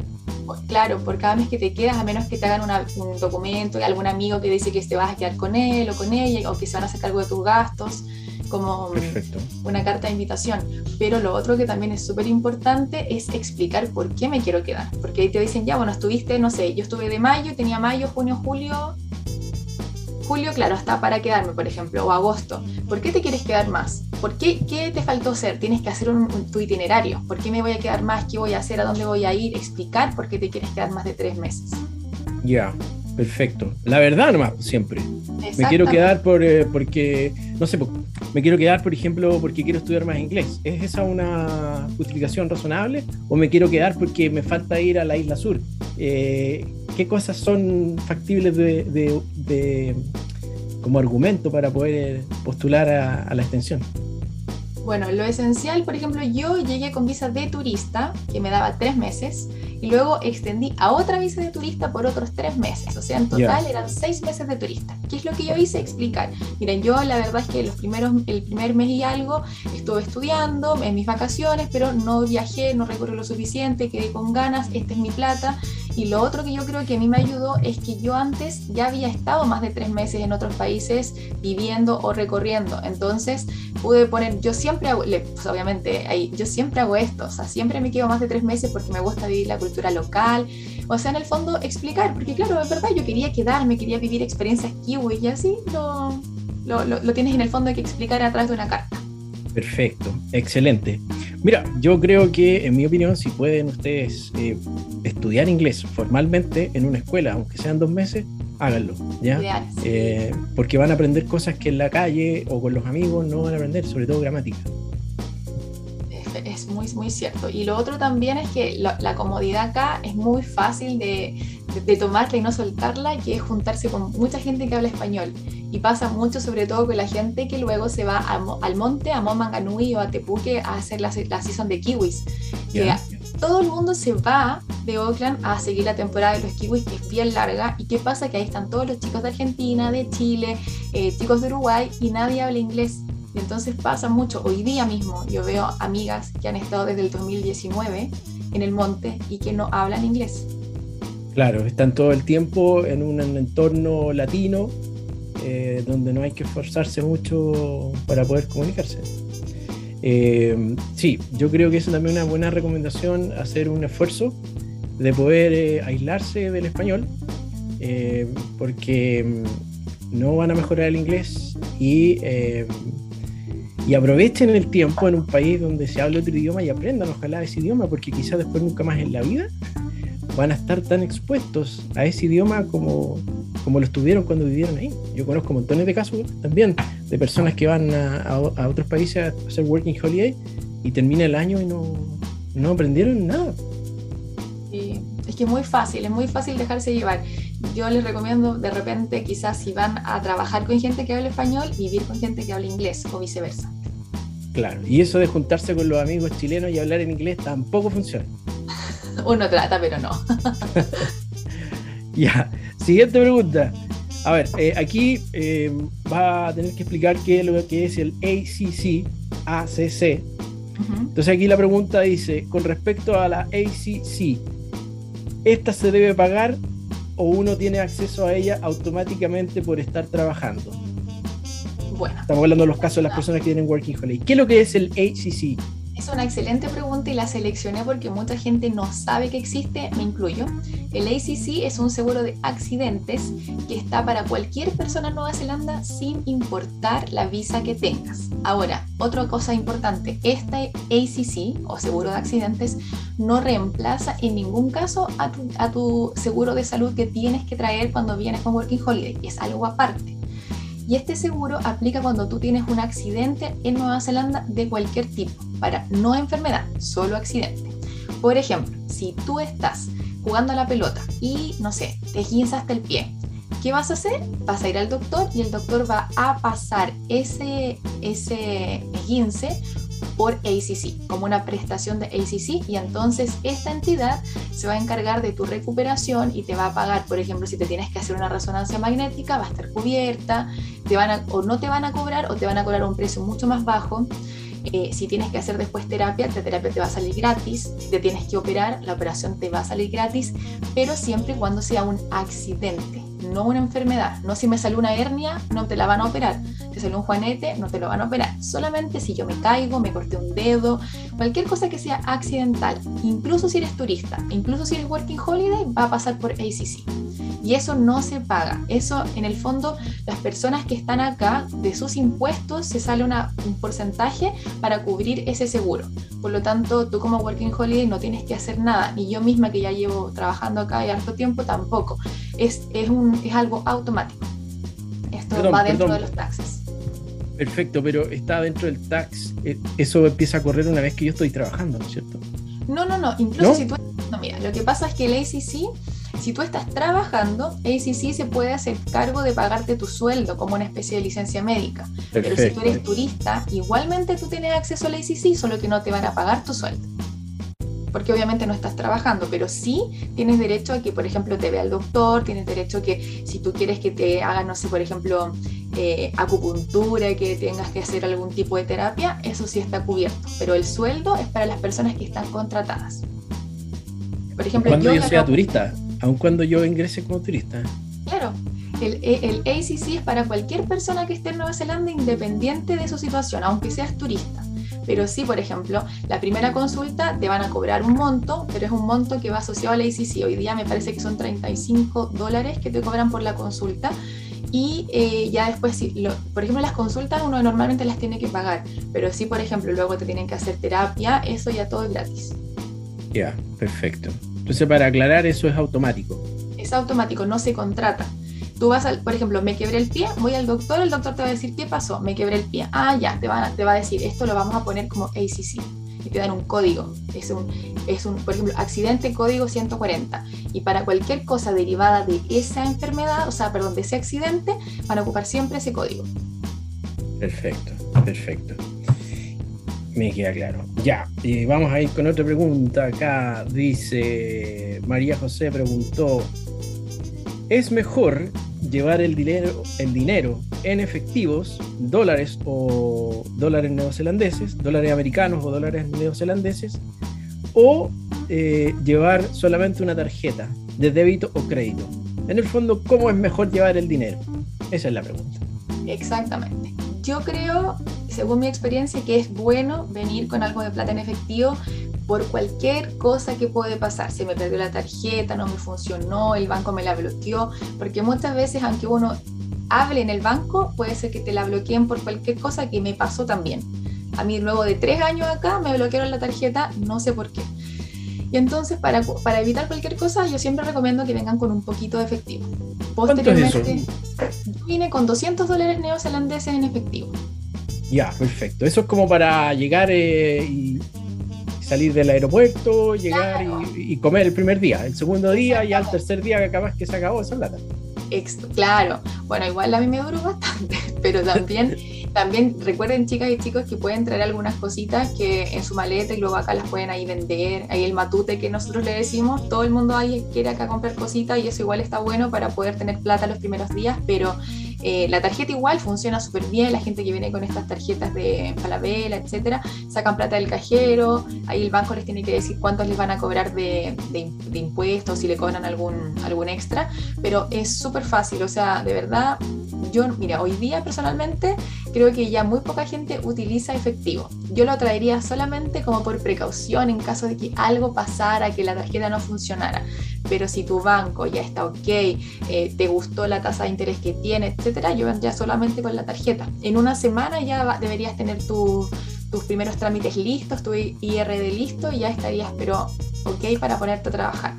Claro, por cada mes que te quedas, a menos que te hagan un documento de algún amigo que dice que te vas a quedar con él o con ella, o que se van a hacer cargo de tus gastos, como una carta de invitación. Pero lo otro que también es súper importante es explicar por qué me quiero quedar. Porque ahí te dicen, ya, bueno, estuviste, no sé, yo estuve de mayo, tenía mayo, junio, julio, julio, claro, está para quedarme, por ejemplo, o agosto. ¿Por qué te quieres quedar más? ¿Por qué, qué te faltó hacer? Tienes que hacer un, tu itinerario. ¿Por qué me voy a quedar más? ¿Qué voy a hacer? ¿A dónde voy a ir? Explicar por qué te quieres quedar más de tres meses. Ya, perfecto. La verdad nomás, siempre. Me quiero quedar por, eh, porque, no sé, me quiero quedar, por ejemplo, porque quiero estudiar más inglés. ¿Es esa una justificación razonable? ¿O me quiero quedar porque me falta ir a la isla sur? Eh, ¿Qué cosas son factibles de, como argumento para poder postular a la extensión? Bueno, lo esencial, por ejemplo, yo llegué con visa de turista, que me daba tres meses, y luego extendí a otra visa de turista por otros tres meses. O sea, en total eran seis meses de turista. ¿Qué es lo que yo hice? Explicar. Miren, yo la verdad es que los primeros, el primer mes y algo estuve estudiando en mis vacaciones, pero no viajé, no recorrí lo suficiente, quedé con ganas, esta es mi plata. Y lo otro que yo creo que a mí me ayudó es que yo antes ya había estado más de tres meses en otros países viviendo o recorriendo. Entonces pude poner, yo siempre hago, pues obviamente ahí, yo siempre hago esto, o sea, siempre me quedo más de tres meses porque me gusta vivir la cultura local. O sea, en el fondo explicar, porque claro, es verdad, yo quería quedarme, quería vivir experiencias kiwi y así lo, lo, lo tienes en el fondo que explicar a través de una carta. Perfecto, excelente. Mira, yo creo que, en mi opinión, si pueden ustedes eh, estudiar inglés formalmente en una escuela, aunque sean dos meses, háganlo, ¿ya? Eh, porque van a aprender cosas que en la calle o con los amigos no van a aprender, sobre todo gramática. Es muy, muy cierto. Y lo otro también es que la, comodidad acá es muy fácil de, de, tomarla y no soltarla, que es juntarse con mucha gente que habla español. Y pasa mucho, sobre todo con la gente que luego se va al monte, a Momanganui o a Tepuque a hacer la, la season de kiwis. todo el mundo se va de Oakland a seguir la temporada de los kiwis, que es bien larga. ¿Y qué pasa? Que ahí están todos los chicos de Argentina, de Chile, eh, chicos de Uruguay y nadie habla inglés. Y entonces pasa mucho. Hoy día mismo yo veo amigas que han estado desde el 2019 en el monte y que no hablan inglés. Claro, están todo el tiempo en un entorno latino eh, donde no hay que esforzarse mucho para poder comunicarse. Eh, sí, yo creo que es también una buena recomendación, hacer un esfuerzo de poder eh, aislarse del español, porque mm, no van a mejorar el inglés y, y aprovechen el tiempo en un país donde se habla otro idioma y aprendan ojalá ese idioma, porque quizás después nunca más en la vida van a estar tan expuestos a ese idioma como, como lo estuvieron cuando vivieron ahí. Yo conozco montones de casos también de personas que van a, otros países a hacer working holiday y termina el año y no, no aprendieron nada. es que es muy fácil, es muy fácil dejarse llevar. Yo les recomiendo de repente quizás si van a trabajar con gente que habla español, vivir con gente que habla inglés o viceversa. Claro, y eso de juntarse con los amigos chilenos y hablar en inglés tampoco funciona. [LAUGHS] Uno trata, pero no. [LAUGHS] ya, siguiente pregunta. A ver, eh, aquí eh, va a tener que explicar qué es lo que es el ACC, ACC. Entonces aquí la pregunta dice, con respecto a la ACC, ¿esta se debe pagar o uno tiene acceso a ella automáticamente por estar trabajando? Bueno. Estamos hablando de los casos de las personas que tienen Working Holiday. ¿Qué es lo que es el ACC? Es una excelente pregunta y la seleccioné porque mucha gente no sabe que existe, me incluyo. El ACC es un seguro de accidentes que está para cualquier persona en Nueva Zelanda sin importar la visa que tengas. Ahora, otra cosa importante, este ACC o seguro de accidentes no reemplaza en ningún caso a tu, a tu seguro de salud que tienes que traer cuando vienes con Working Holiday, es algo aparte. Y este seguro aplica cuando tú tienes un accidente en Nueva Zelanda de cualquier tipo, para no enfermedad, solo accidente. Por ejemplo, si tú estás jugando a la pelota y, no sé, te hasta el pie, ¿Qué vas a hacer? Vas a ir al doctor y el doctor va a pasar ese, ese 15 por ACC, como una prestación de ACC, y entonces esta entidad se va a encargar de tu recuperación y te va a pagar, por ejemplo, si te tienes que hacer una resonancia magnética, va a estar cubierta, te van o no te van a cobrar o te van a cobrar un precio mucho más bajo. Si tienes que hacer después terapia, la terapia te va a salir gratis. Si te tienes que operar, la operación te va a salir gratis, pero siempre y cuando sea un accidente no una enfermedad. No si me sale una hernia, no te la van a operar. Si sale un juanete, no te lo van a operar. Solamente si yo me caigo, me corté un dedo, cualquier cosa que sea accidental, incluso si eres turista, incluso si eres working holiday, va a pasar por ACC. Y eso no se paga. Eso, en el fondo, las personas que están acá, de sus impuestos, se sale una, un porcentaje para cubrir ese seguro. Por lo tanto, tú como Working Holiday no tienes que hacer nada. Y yo misma, que ya llevo trabajando acá y harto tiempo, tampoco. Es, es, un, es algo automático. Esto va dentro de los taxes. Perfecto, pero está dentro del tax. Eh, eso empieza a correr una vez que yo estoy trabajando, ¿no es cierto? No, no, no. Incluso si tú. No, mira, lo que pasa es que el ACC si tú estás trabajando, ACC se puede hacer cargo de pagarte tu sueldo como una especie de licencia médica. Pero si tú eres turista, igualmente tú tienes acceso al ACC, solo que no te van a pagar tu sueldo. Porque obviamente no estás trabajando, pero sí tienes derecho a que, por ejemplo, te vea el doctor, tienes derecho a que si tú quieres que te hagan, no sé, por ejemplo, eh, acupuntura, que tengas que hacer algún tipo de terapia, eso sí está cubierto. Pero el sueldo es para las personas que están contratadas. Por ejemplo, cuando yo, sea turista aun cuando yo ingrese como turista. Claro, el, el, ACC es para cualquier persona que esté en Nueva Zelanda independiente de su situación, aunque seas turista. Pero sí, por ejemplo, la primera consulta te van a cobrar un monto, pero es un monto que va asociado al ACC. Hoy día me parece que son 35 dólares que te cobran por la consulta. Y eh, ya después, si por ejemplo, las consultas uno normalmente las tiene que pagar, pero sí, por ejemplo, luego te tienen que hacer terapia, eso ya todo es gratis. Ya, perfecto. Entonces, para aclarar, eso es automático. Es automático, no se contrata. Tú vas al, por ejemplo, me quebré el pie, voy al doctor, el doctor te va a decir, ¿qué pasó? Me quebré el pie. Ah, ya, te va, te va a decir, esto lo vamos a poner como ACC. Y te dan un código. Es un, es un, por ejemplo, accidente código 140. Y para cualquier cosa derivada de esa enfermedad, o sea, perdón, de ese accidente, van a ocupar siempre ese código. Perfecto, perfecto. Me queda claro. Ya, y vamos a ir con otra pregunta. Acá dice María José preguntó: ¿Es mejor llevar el dinero, el dinero en efectivos, dólares o dólares neozelandeses, dólares americanos o dólares neozelandeses, o eh, llevar solamente una tarjeta de débito o crédito? En el fondo, ¿cómo es mejor llevar el dinero? Esa es la pregunta. Exactamente. Yo creo según mi experiencia, que es bueno venir con algo de plata en efectivo por cualquier cosa que puede pasar. Se me perdió la tarjeta, no me funcionó, el banco me la bloqueó, porque muchas veces aunque uno hable en el banco, puede ser que te la bloqueen por cualquier cosa que me pasó también. A mí luego de tres años acá me bloquearon la tarjeta, no sé por qué. Y entonces para, para evitar cualquier cosa yo siempre recomiendo que vengan con un poquito de efectivo. Posteriormente, yo vine con 200 dólares neozelandeses en efectivo. Ya, perfecto. Eso es como para llegar eh, y salir del aeropuerto, llegar y, comer el primer día. El segundo día y al tercer día que acabas que se acabó esa plata. Claro, bueno, igual a mí me duró bastante, [LAUGHS] pero también, también recuerden chicas y chicos que pueden traer algunas cositas que en su maleta y luego acá las pueden ahí vender, ahí el matute que nosotros le decimos, todo el mundo ahí quiere acá comprar cositas y eso igual está bueno para poder tener plata los primeros días, pero eh, la tarjeta igual funciona súper bien, la gente que viene con estas tarjetas de Falabella, etcétera, sacan plata del cajero, ahí el banco les tiene que decir cuántos les van a cobrar de, de, impuestos, si le cobran algún, algún extra, pero es súper fácil, o sea, de verdad, yo, mira, hoy día personalmente creo que ya muy poca gente utiliza efectivo. Yo lo traería solamente como por precaución en caso de que algo pasara, que la tarjeta no funcionara. Pero si tu banco ya está ok, eh, te gustó la tasa de interés que tiene, etcétera, yo vendría solamente con la tarjeta. En una semana ya deberías tener tus primeros trámites listos, tu IRD listo y ya estarías, pero ok para ponerte a trabajar.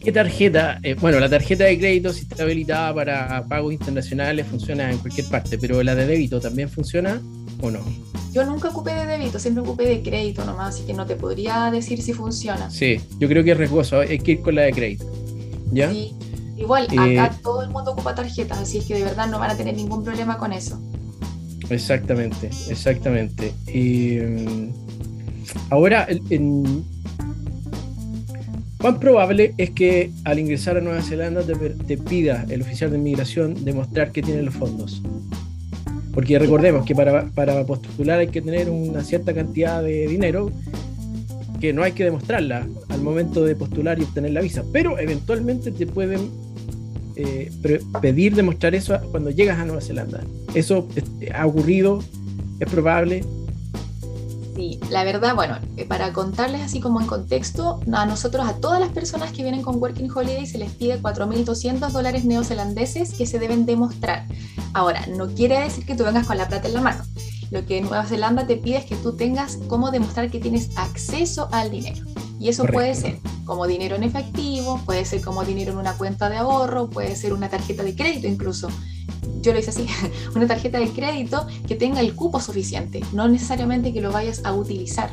¿Qué tarjeta? Eh, bueno, la tarjeta de crédito, si está habilitada para pagos internacionales, funciona en cualquier parte, pero la de débito también funciona o no? Yo nunca ocupé de débito, siempre ocupé de crédito nomás, así que no te podría decir si funciona. Sí, yo creo que es riesgoso, hay que ir con la de crédito. ¿Ya? Sí. Igual, acá eh, todo el mundo ocupa tarjetas, así es que de verdad no van a tener ningún problema con eso. Exactamente, exactamente. Y, mm, ahora, en, ¿cuán probable es que al ingresar a Nueva Zelanda te, pida el oficial de inmigración demostrar que tiene los fondos? Porque recordemos que para, para, postular hay que tener una cierta cantidad de dinero que no hay que demostrarla al momento de postular y obtener la visa, pero eventualmente te pueden eh, pedir demostrar eso cuando llegas a Nueva Zelanda. ¿Eso ha ocurrido? ¿Es probable? Sí, la verdad, bueno, eh, para contarles así como en contexto, a nosotros, a todas las personas que vienen con Working Holiday, se les pide 4.200 dólares neozelandeses que se deben demostrar. Ahora, no quiere decir que tú vengas con la plata en la mano. Lo que Nueva Zelanda te pide es que tú tengas cómo demostrar que tienes acceso al dinero. Y eso puede ser como dinero en efectivo, puede ser como dinero en una cuenta de ahorro, puede ser una tarjeta de crédito incluso. Yo lo hice así, [LAUGHS] una tarjeta de crédito que tenga el cupo suficiente, no necesariamente que lo vayas a utilizar.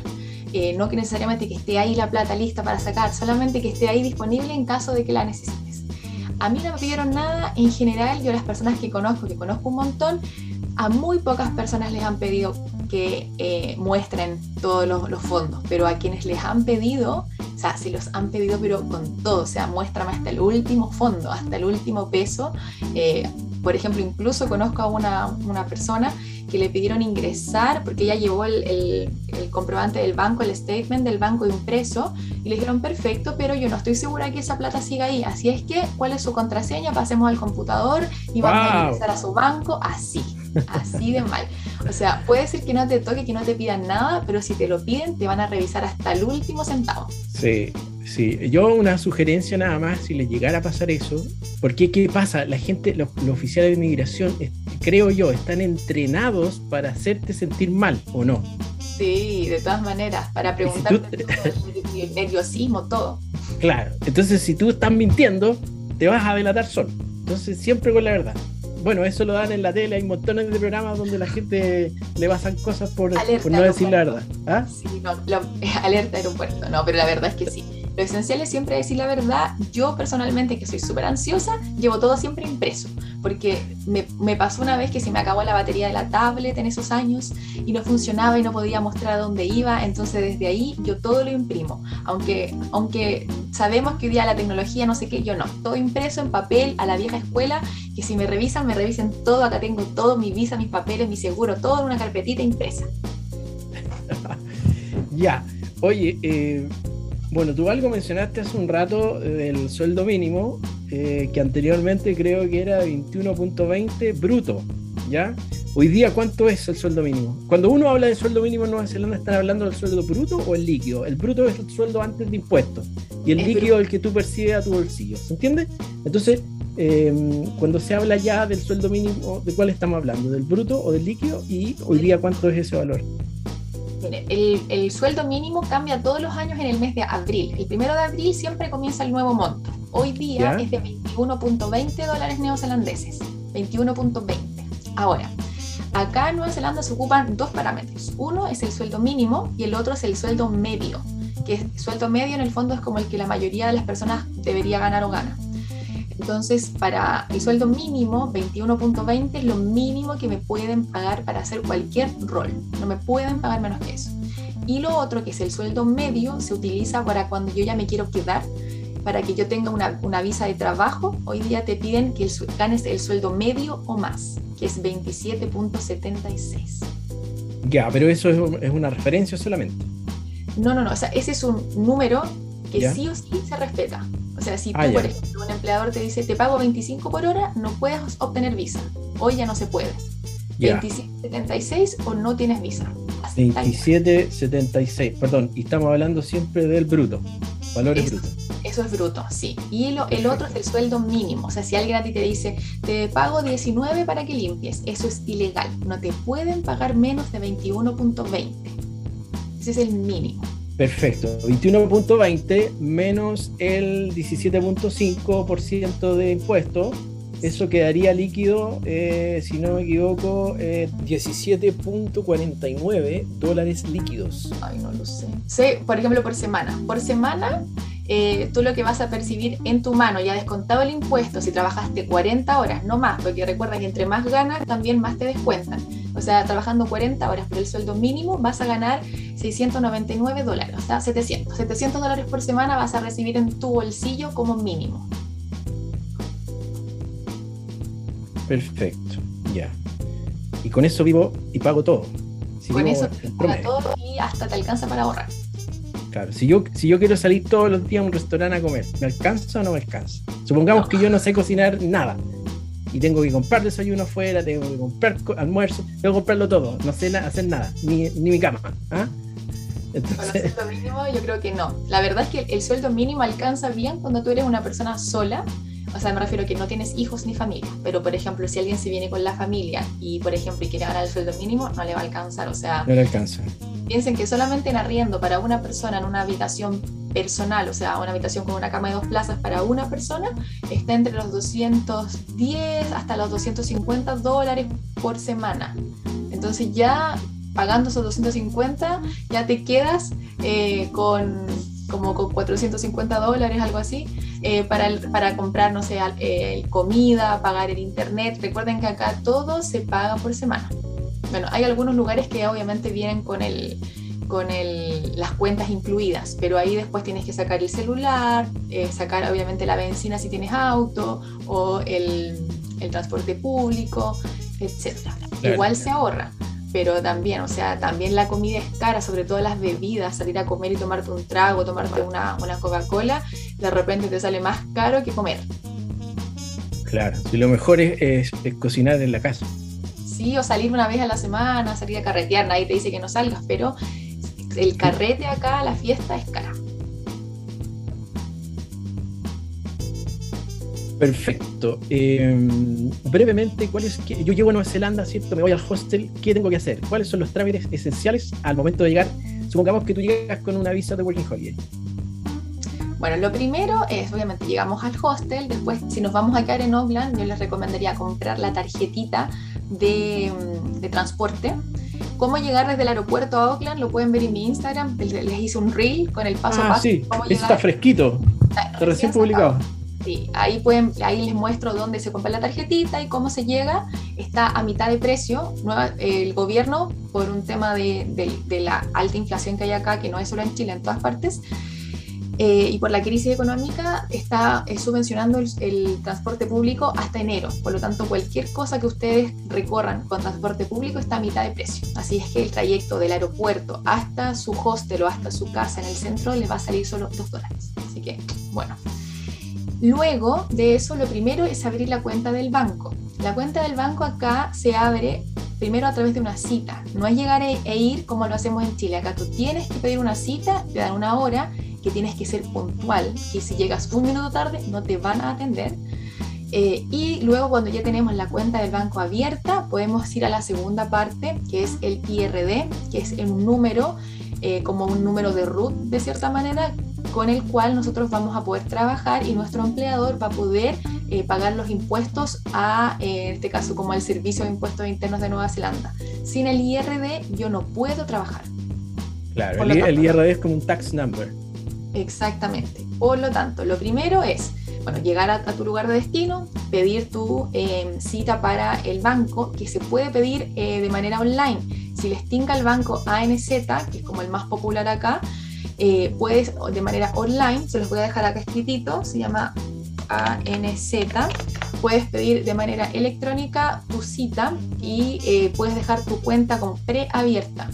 Eh, no que necesariamente que esté ahí la plata lista para sacar, solamente que esté ahí disponible en caso de que la necesites. A mí no me pidieron nada, en general yo las personas que conozco, que conozco un montón, a muy pocas personas les han pedido que eh, muestren todos los, fondos, pero a quienes les han pedido, o sea, si los han pedido pero con todo, o sea, muéstrame hasta el último fondo, hasta el último peso. Eh, por ejemplo, incluso conozco a una, una persona que le pidieron ingresar porque ella llevó el, el, comprobante del banco, el statement del banco impreso y le dijeron perfecto, pero yo no estoy segura que esa plata siga ahí. Así es que, ¿cuál es su contraseña? Pasemos al computador y vamos a ingresar a su banco así, así de mal. O sea, puede ser que no te toque, que no te pidan nada, pero si te lo piden, te van a revisar hasta el último centavo. Sí, Sí, yo una sugerencia nada más, si le llegara a pasar eso, porque ¿qué pasa? La gente, los, oficiales de inmigración, creo yo, están entrenados para hacerte sentir mal, ¿o no? Sí, de todas maneras, para preguntarte [LAUGHS] el nerviosismo, todo. Claro, entonces si tú estás mintiendo, te vas a delatar solo. Entonces siempre con la verdad. Bueno, eso lo dan en la tele, hay montones de programas donde la gente le pasan cosas por, no decir la verdad. ¿Ah? Sí, no, [LAUGHS] alerta aeropuerto, no, pero la verdad es que sí. Lo esencial es siempre decir la verdad. Yo personalmente, que soy súper ansiosa, llevo todo siempre impreso, porque me, me, pasó una vez que se me acabó la batería de la tablet en esos años y no funcionaba y no podía mostrar dónde iba, entonces desde ahí yo todo lo imprimo, aunque, aunque sabemos que hoy día la tecnología no sé qué, yo no, todo impreso en papel a la vieja escuela, que si me revisan, me revisen todo, acá tengo todo, mi visa, mis papeles, mi seguro, todo en una carpetita impresa. [LAUGHS] ya, oye, eh bueno, tú algo mencionaste hace un rato del sueldo mínimo, eh, que anteriormente creo que era 21.20 bruto, ¿ya? Hoy día, ¿cuánto es el sueldo mínimo? Cuando uno habla de sueldo mínimo en Nueva Zelanda, ¿están hablando del sueldo bruto o el líquido? El bruto es el sueldo antes de impuestos y el líquido es el que tú percibes a tu bolsillo, ¿se entiende? Entonces, em, cuando se habla ya del sueldo mínimo, ¿de cuál estamos hablando? ¿Del bruto o del líquido? Y hoy día, ¿cuánto es ese valor? el, sueldo mínimo cambia todos los años en el mes de abril. El primero de abril siempre comienza el nuevo monto. Hoy día es de 21.20 dólares neozelandeses. 21.20. Ahora, acá en Nueva Zelanda se ocupan dos parámetros. Uno es el sueldo mínimo y el otro es el sueldo medio. Que el sueldo medio en el fondo es como el que la mayoría de las personas debería ganar o gana. Entonces, para el sueldo mínimo, 21.20 es lo mínimo que me pueden pagar para hacer cualquier rol. No me pueden pagar menos que eso. Y lo otro, que es el sueldo medio, se utiliza para cuando yo ya me quiero quedar, para que yo tenga una, visa de trabajo. Hoy día te piden que ganes el sueldo medio o más, que es 27.76. Ya, pero eso es, una referencia solamente. No, no, no. O sea, ese es un número que sí o sí se respeta. O sea, si tú, ah, por ejemplo, un empleador te dice, te pago 25 por hora, no puedes obtener visa. Hoy ya no se puede. 27.76 o no tienes visa. 27.76, perdón, y estamos hablando siempre del bruto, valores brutos. Eso es bruto, sí. Y lo, el otro es el sueldo mínimo. O sea, si alguien a ti te dice, te pago 19 para que limpies, eso es ilegal. No te pueden pagar menos de 21.20. Ese es el mínimo. Perfecto, 21.20 menos el 17.5% de impuesto, eso quedaría líquido, eh, si no me equivoco, 17.49 eh, dólares líquidos. Ay, no lo sé. Sé, por ejemplo, por semana. Por semana eh, tú lo que vas a percibir en tu mano, ya descontado el impuesto, si trabajaste 40 horas, no más, porque recuerda que entre más ganas, también más te descuentan. O sea, trabajando 40 horas por el sueldo mínimo, vas a ganar 699 dólares, o sea, 700. 700 dólares por semana vas a recibir en tu bolsillo como mínimo. Perfecto, ya. Y con eso vivo y pago todo. con eso pago todo y hasta te alcanza para ahorrar. Claro, si yo, si yo quiero salir todos los días a un restaurante a comer, ¿me alcanza o no me alcanza? Supongamos que yo no sé cocinar nada y tengo que comprar desayuno afuera, tengo que comprar almuerzo, tengo que comprarlo todo, no sé hacer nada, ni, ni mi cama. ¿ah? Entonces... el sueldo mínimo yo creo que no. La verdad es que el sueldo mínimo alcanza bien cuando tú eres una persona sola o sea, me refiero a que no tienes hijos ni familia, pero por ejemplo, si alguien se viene con la familia y, por ejemplo, y quiere ganar el sueldo mínimo, no le va a alcanzar, o sea... No le alcanza. Piensen que solamente en arriendo para una persona en una habitación personal, o sea, una habitación con una cama de dos plazas para una persona, está entre los 210 hasta los 250 dólares por semana. Entonces ya pagando esos 250, ya te quedas eh, con como con 450 dólares, algo así, eh, para, para comprar, no sé, eh, comida, pagar el internet. Recuerden que acá todo se paga por semana. Bueno, hay algunos lugares que obviamente vienen con el con el, las cuentas incluidas, pero ahí después tienes que sacar el celular, eh, sacar obviamente la benzina si tienes auto o el, el transporte público, etc. Igual se ahorra pero también, o sea, también la comida es cara, sobre todo las bebidas, salir a comer y tomarte un trago, tomarte una, una Coca-Cola, de repente te sale más caro que comer. Claro, y lo mejor es, cocinar en la casa. Sí, o salir una vez a la semana, salir a carretear, nadie te dice que no salgas, pero el carrete acá, la fiesta es cara. Perfecto. Em, brevemente, ¿cuál es, yo llego a Nueva Zelanda, ¿cierto? Me voy al hostel, ¿qué tengo que hacer? ¿Cuáles son los trámites esenciales al momento de llegar? Supongamos que tú llegas con una visa de Working Holiday. Bueno, lo primero es, obviamente, llegamos al hostel, después, si nos vamos a quedar en Oakland, yo les recomendaría comprar la tarjetita de, mm, transporte. Cómo llegar desde el aeropuerto a Oakland, lo pueden ver en mi Instagram, les hice un reel con el paso a ah, paso. Sí, está fresquito, está recién publicado. Sí, ahí, pueden, ahí les muestro dónde se compra la tarjetita y cómo se llega. Está a mitad de precio. El gobierno, por un tema de, la alta inflación que hay acá, que no es solo en Chile, en todas partes, eh, y por la crisis económica está eh, subvencionando el, transporte público hasta enero. Por lo tanto, cualquier cosa que ustedes recorran con transporte público está a mitad de precio. Así es que el trayecto del aeropuerto hasta su hostel o hasta su casa en el centro les va a salir solo 2 dólares. Así que, bueno. Luego de eso, lo primero es abrir la cuenta del banco. La cuenta del banco acá se abre primero a través de una cita. No es llegar e, e ir como lo hacemos en Chile. Acá tú tienes que pedir una cita, te dan una hora, que tienes que ser puntual, que si llegas un minuto tarde no te van a atender. Eh, y luego cuando ya tenemos la cuenta del banco abierta, podemos ir a la segunda parte, que es el IRD, que es un número, eh, como un número de root de cierta manera, con el cual nosotros vamos a poder trabajar y nuestro empleador va a poder eh, pagar los impuestos a, eh, en este caso, como el Servicio de Impuestos Internos de Nueva Zelanda. Sin el IRD yo no puedo trabajar. Claro, el, IRD es como un tax number. Exactamente. Por lo tanto, lo primero es, bueno, llegar a, tu lugar de destino, pedir tu em, cita para el banco, que se puede pedir eh, de manera online. Si les tinca el banco ANZ, que es como el más popular acá, eh, puedes de manera online, se los voy a dejar acá escritito, se llama ANZ, puedes pedir de manera electrónica tu cita y eh, puedes dejar tu cuenta como preabierta.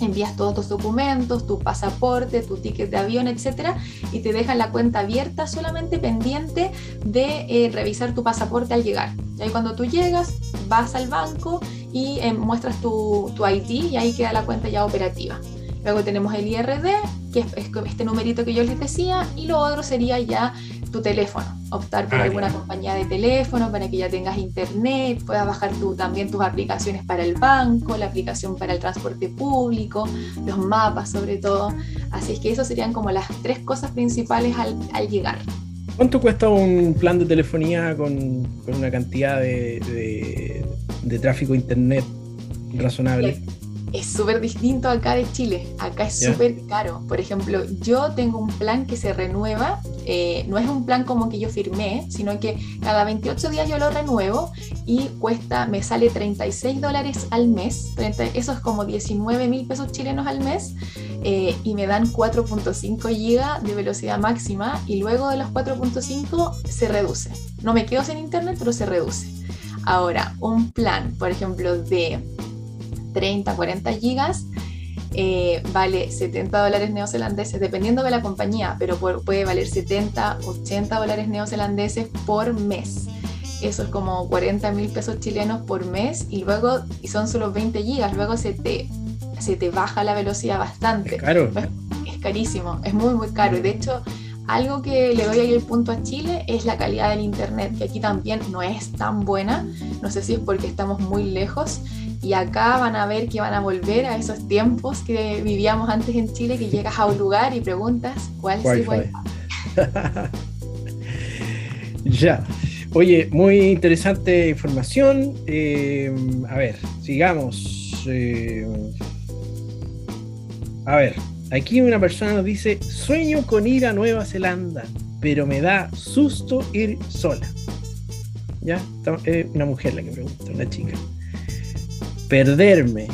Envías todos tus documentos, tu pasaporte, tu ticket de avión, etcétera, y te dejan la cuenta abierta solamente pendiente de eh, revisar tu pasaporte al llegar. Y ahí cuando tú llegas, vas al banco y muestras tu, tu ID y ahí queda la cuenta ya operativa. Luego tenemos el IRD, que es, este numerito que yo les decía, y lo otro sería ya tu teléfono, optar por ah, alguna compañía de teléfono para que ya tengas internet, puedas bajar tú, también tus aplicaciones para el banco, la aplicación para el transporte público, los mapas sobre todo. Así es que eso serían como las tres cosas principales al, llegar. ¿Cuánto cuesta un plan de telefonía con, una cantidad de, de, tráfico internet razonable? Es súper distinto acá de Chile. Acá es súper caro. Por ejemplo, yo tengo un plan que se renueva. Eh, no es un plan como que yo firmé, sino que cada 28 días yo lo renuevo y cuesta, me sale 36 dólares al mes. eso es como 19 mil pesos chilenos al mes. Eh, y me dan 4.5 GB de velocidad máxima y luego de los 4.5 se reduce. No me quedo sin internet, pero se reduce. Ahora, un plan, por ejemplo, de 30, 40 gigas, eh, vale 70 dólares neozelandeses, dependiendo de la compañía, pero puede valer 70, 80 dólares neozelandeses por mes. Eso es como 40 mil pesos chilenos por mes y luego, y son solo 20 gigas, luego se te, se te baja la velocidad bastante. Es caro. Es, carísimo, es muy, muy caro. Y de hecho, algo que le doy ahí el punto a Chile es la calidad del internet, que aquí también no es tan buena. No sé si es porque estamos muy lejos, y acá van a ver que van a volver a esos tiempos que vivíamos antes en Chile, que llegas a un lugar y preguntas cuál es [LAUGHS] igual. ya. Oye, muy interesante información. Eh, a ver, sigamos. Eh, a ver, aquí una persona nos dice, sueño con ir a Nueva Zelanda, pero me da susto ir sola. ¿Ya? Es una mujer la que pregunta, una chica perderme,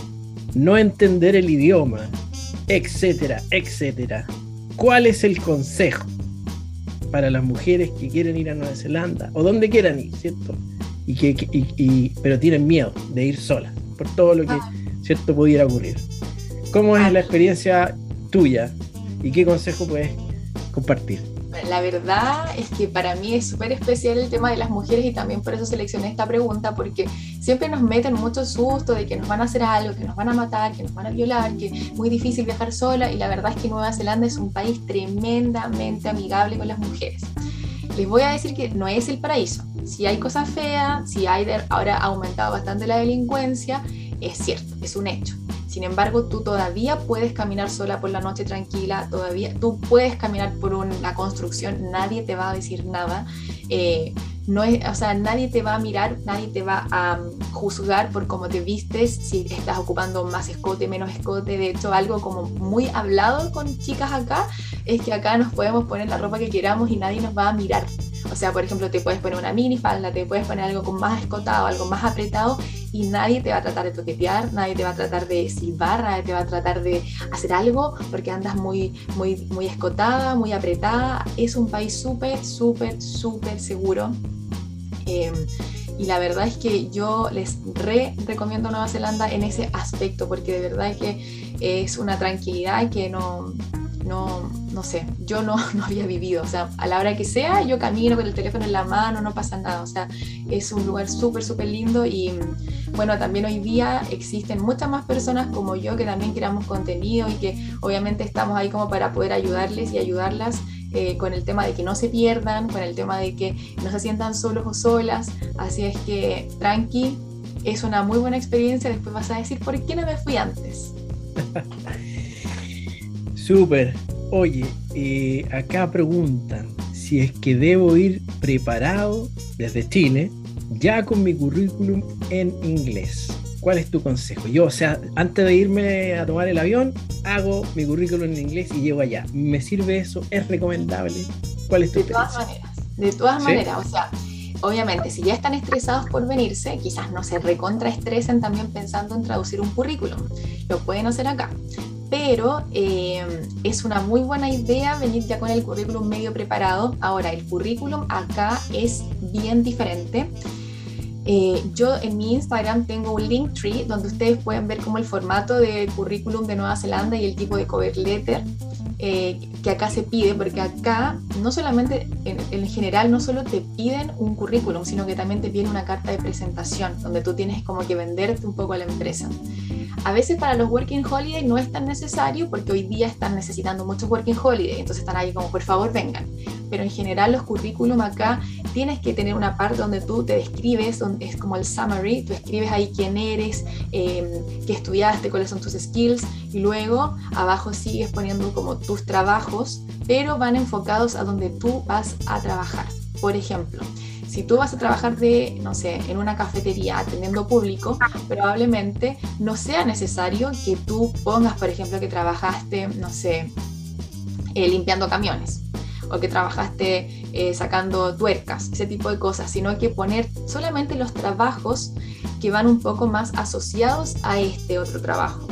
no entender el idioma, etcétera, etcétera. ¿Cuál es el consejo para las mujeres que quieren ir a Nueva Zelanda o donde quieran ir, ¿cierto? Y que, pero tienen miedo de ir sola por todo lo que, ah. ¿cierto?, pudiera ocurrir. ¿Cómo es ah. la experiencia tuya y qué consejo puedes compartir? La verdad es que para mí es súper especial el tema de las mujeres y también por eso seleccioné esta pregunta, porque siempre nos meten mucho susto de que nos van a hacer algo, que nos van a matar, que nos van a violar, que es muy difícil viajar sola y la verdad es que Nueva Zelanda es un país tremendamente amigable con las mujeres. Les voy a decir que no es el paraíso. Si hay cosas feas, si hay ahora ha aumentado bastante la delincuencia, es cierto, es un hecho sin embargo, tú todavía puedes caminar sola por la noche tranquila, todavía tú puedes caminar por una construcción, nadie te va a decir nada. Eh, no es, o sea, nadie te va a mirar, nadie te va a mm, juzgar por cómo te vistes, si estás ocupando más escote, menos escote. De hecho, algo como muy hablado con chicas acá es que acá nos podemos poner la ropa que queramos y nadie nos va a mirar. O sea, por ejemplo, te puedes poner una mini falda, te puedes poner algo con más escotado, algo más apretado y nadie te va a tratar de toquetear, nadie te va a tratar de silbar, nadie te va a tratar de hacer algo porque andas muy, muy, muy escotada, muy apretada. Es un país súper, súper, súper seguro. Em, y la verdad es que yo les re recomiendo Nueva Zelanda en ese aspecto porque de verdad es que es una tranquilidad que no, no, no sé, yo no, [LAUGHS] no había vivido. O sea, a la hora que sea, yo camino con el teléfono en la mano, no pasa nada. O sea, es un lugar súper, súper lindo y bueno, también hoy día existen muchas más personas como yo que también creamos contenido y que obviamente estamos ahí como para poder ayudarles y ayudarlas. Eh, con el tema de que no se pierdan, con el tema de que no se sientan solos o solas. Así es que tranqui, es una muy buena experiencia. Después vas a decir, ¿por qué no me fui antes? [LAUGHS] Súper. Oye, eh, acá preguntan si es que debo ir preparado desde Chile, ya con mi currículum en inglés. ¿Cuál es tu consejo? Yo, o sea, antes de irme a tomar el avión, hago mi currículum en inglés y llego allá. ¿Me sirve eso? ¿Es recomendable? ¿Cuál es tu De todas maneras, de todas maneras, o sea, obviamente, si ya están estresados por venirse, quizás no se recontraestresen también pensando en traducir un currículum. Lo pueden hacer acá pero eh, es una muy buena idea venir ya con el currículum medio preparado. Ahora, el currículum acá es bien diferente. Eh, yo en mi Instagram tengo un link tree donde ustedes pueden ver como el formato de currículum de Nueva Zelanda y el tipo de cover letter eh, que acá se pide, porque acá no solamente, en, en, general, no solo te piden un currículum, sino que también te piden una carta de presentación, donde tú tienes como que venderte un poco a la empresa. A veces para los Working Holiday no es tan necesario porque hoy día están necesitando muchos Working Holiday, entonces están ahí como por favor vengan. Pero en general los currículum acá tienes que tener una parte donde tú te describes, es como el summary, tú escribes ahí quién eres, em, qué estudiaste, cuáles son tus skills y luego abajo sigues poniendo como tus trabajos, pero van enfocados a donde tú vas a trabajar. Por ejemplo, Si tú vas a trabajar de, no sé, en una cafetería atendiendo público, probablemente no sea necesario que tú pongas, por ejemplo, que trabajaste, no sé, eh, limpiando camiones o que trabajaste eh, sacando tuercas, ese tipo de cosas, sino que poner solamente los trabajos que van un poco más asociados a este otro trabajo.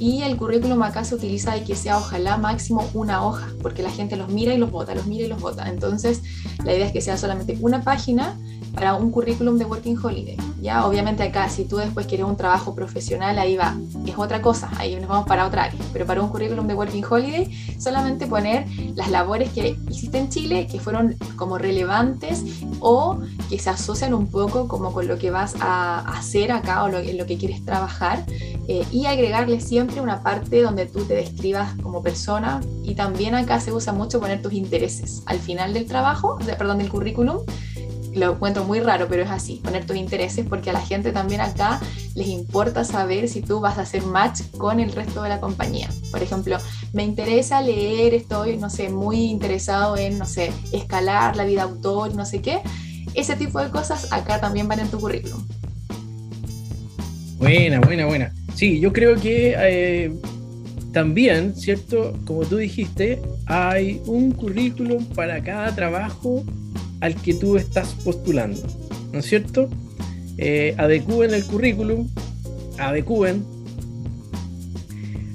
Y el currículum acá se utiliza de que sea ojalá máximo una hoja, porque la gente los mira y los vota, los mira y los vota. Entonces, la idea es que sea solamente una página para un currículum de Working Holiday. Ya, obviamente acá, si tú después quieres un trabajo profesional, ahí va, es otra cosa, ahí nos vamos para otra área. Pero para un currículum de Working Holiday, solamente poner las labores que hiciste en Chile, que fueron como relevantes o que se asocian un poco como con lo que vas a hacer acá o lo, en lo que quieres trabajar. Eh, y agregarle siempre una parte donde tú te describas como persona. Y también acá se usa mucho poner tus intereses al final del trabajo, perdón, del currículum lo encuentro muy raro, pero es así, poner tus intereses, porque a la gente también acá les importa saber si tú vas a hacer match con el resto de la compañía. Por ejemplo, me interesa leer, estoy, no sé, muy interesado en, no sé, escalar la vida autor, no sé qué. Ese tipo de cosas acá también van en tu currículum. Buena, buena, buena. Sí, yo creo que eh, también, ¿cierto? Como tú dijiste, hay un currículum para cada trabajo al que tú estás postulando, ¿no es cierto? Eh, adecúen el currículum, adecúen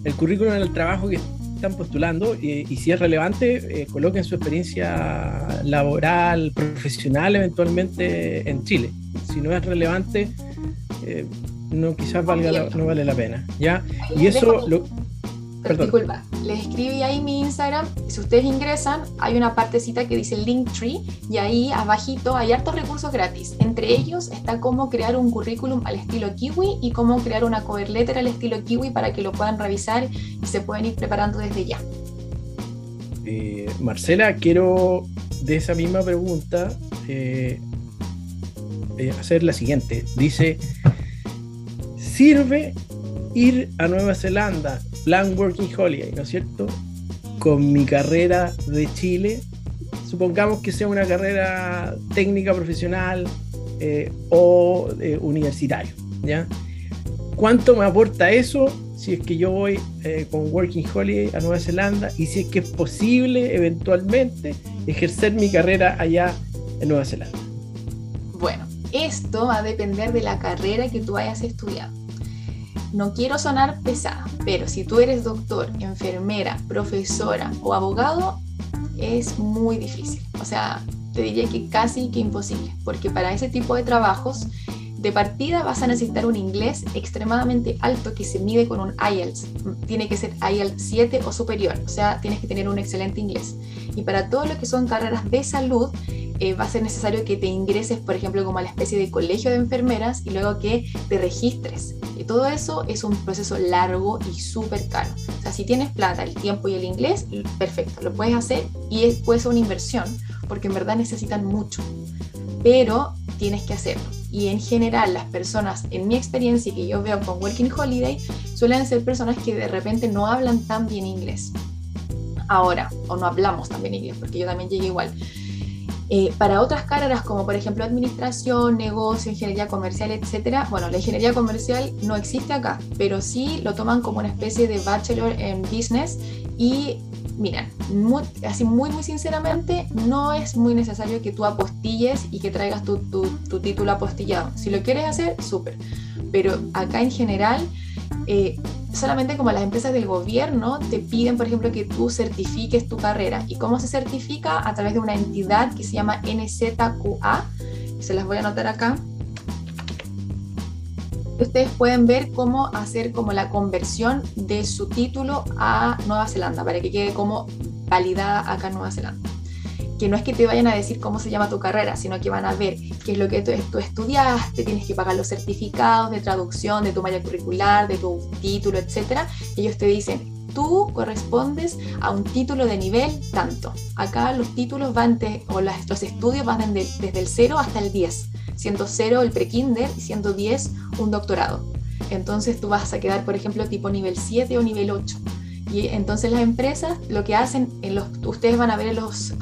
el currículum en el trabajo que están postulando y, si es relevante, eh, coloquen su experiencia laboral, profesional eventualmente en Chile. Si no es relevante, eh, no quizás valga no vale la pena. ¿ya? Y eso lo, Disculpa, les escribí ahí mi Instagram. Si ustedes ingresan, hay una partecita que dice Linktree y ahí abajito hay hartos recursos gratis. Entre ellos está cómo crear un currículum al estilo Kiwi y cómo crear una cover letter al estilo Kiwi para que lo puedan revisar y se pueden ir preparando desde ya. Eh, Marcela, quiero de esa misma pregunta eh, eh, hacer la siguiente. Dice, ¿sirve ir a Nueva Zelanda plan Working Holiday, ¿no es cierto? Con mi carrera de Chile, supongamos que sea una carrera técnica profesional eh, o eh, universitario, ¿ya? ¿Cuánto me aporta eso si es que yo voy eh, con Working Holiday a Nueva Zelanda y si es que es posible eventualmente ejercer mi carrera allá en Nueva Zelanda? Bueno, esto va a depender de la carrera que tú hayas estudiado no quiero sonar pesada, pero si tú eres doctor, enfermera, profesora o abogado, es muy difícil. O sea, te diría que casi que imposible, porque para ese tipo de trabajos, de partida vas a necesitar un inglés extremadamente alto que se mide con un IELTS. Tiene que ser IELTS 7 o superior, o sea, tienes que tener un excelente inglés. Y para todo lo que son carreras de salud, eh, va a ser necesario que te ingreses, por ejemplo, como a la especie de colegio de enfermeras y luego que te registres. Y todo eso es un proceso largo y súper caro. O sea, si tienes plata, el tiempo y el inglés, perfecto, lo puedes hacer y es, puede ser una inversión, porque en verdad necesitan mucho. Pero tienes que hacerlo. Y en general, las personas, en mi experiencia y que yo veo con Working Holiday, suelen ser personas que de repente no hablan tan bien inglés. Ahora, o no hablamos tan bien inglés, porque yo también llegué igual eh, para otras carreras como por ejemplo administración, negocio, ingeniería comercial, etcétera, bueno, la ingeniería comercial no existe acá, pero sí lo toman como una especie de bachelor en business y miren, así muy muy sinceramente, no es muy necesario que tú apostilles y que traigas tu, tu título apostillado. Si lo quieres hacer, súper. Pero acá en general eh, solamente como las empresas del gobierno te piden, por ejemplo, que tú certifiques tu carrera. ¿Y cómo se certifica? A través de una entidad que se llama NZQA. Se las voy a anotar acá. Ustedes pueden ver cómo hacer como la conversión de su título a Nueva Zelanda para que quede como validada acá en Nueva Zelanda que no es que te vayan a decir cómo se llama tu carrera, sino que van a ver qué es lo que tú, estudiaste, tienes que pagar los certificados de traducción, de tu malla curricular, de tu título, etc. Ellos te dicen, tú correspondes a un título de nivel tanto. Acá los títulos van, o los estudios van desde, el 0 hasta el 10, siendo 0 el prekinder y siendo 10 un doctorado. Entonces tú vas a quedar, por ejemplo, tipo nivel 7 o nivel 8 Y entonces las empresas lo que hacen, en ustedes van a ver en los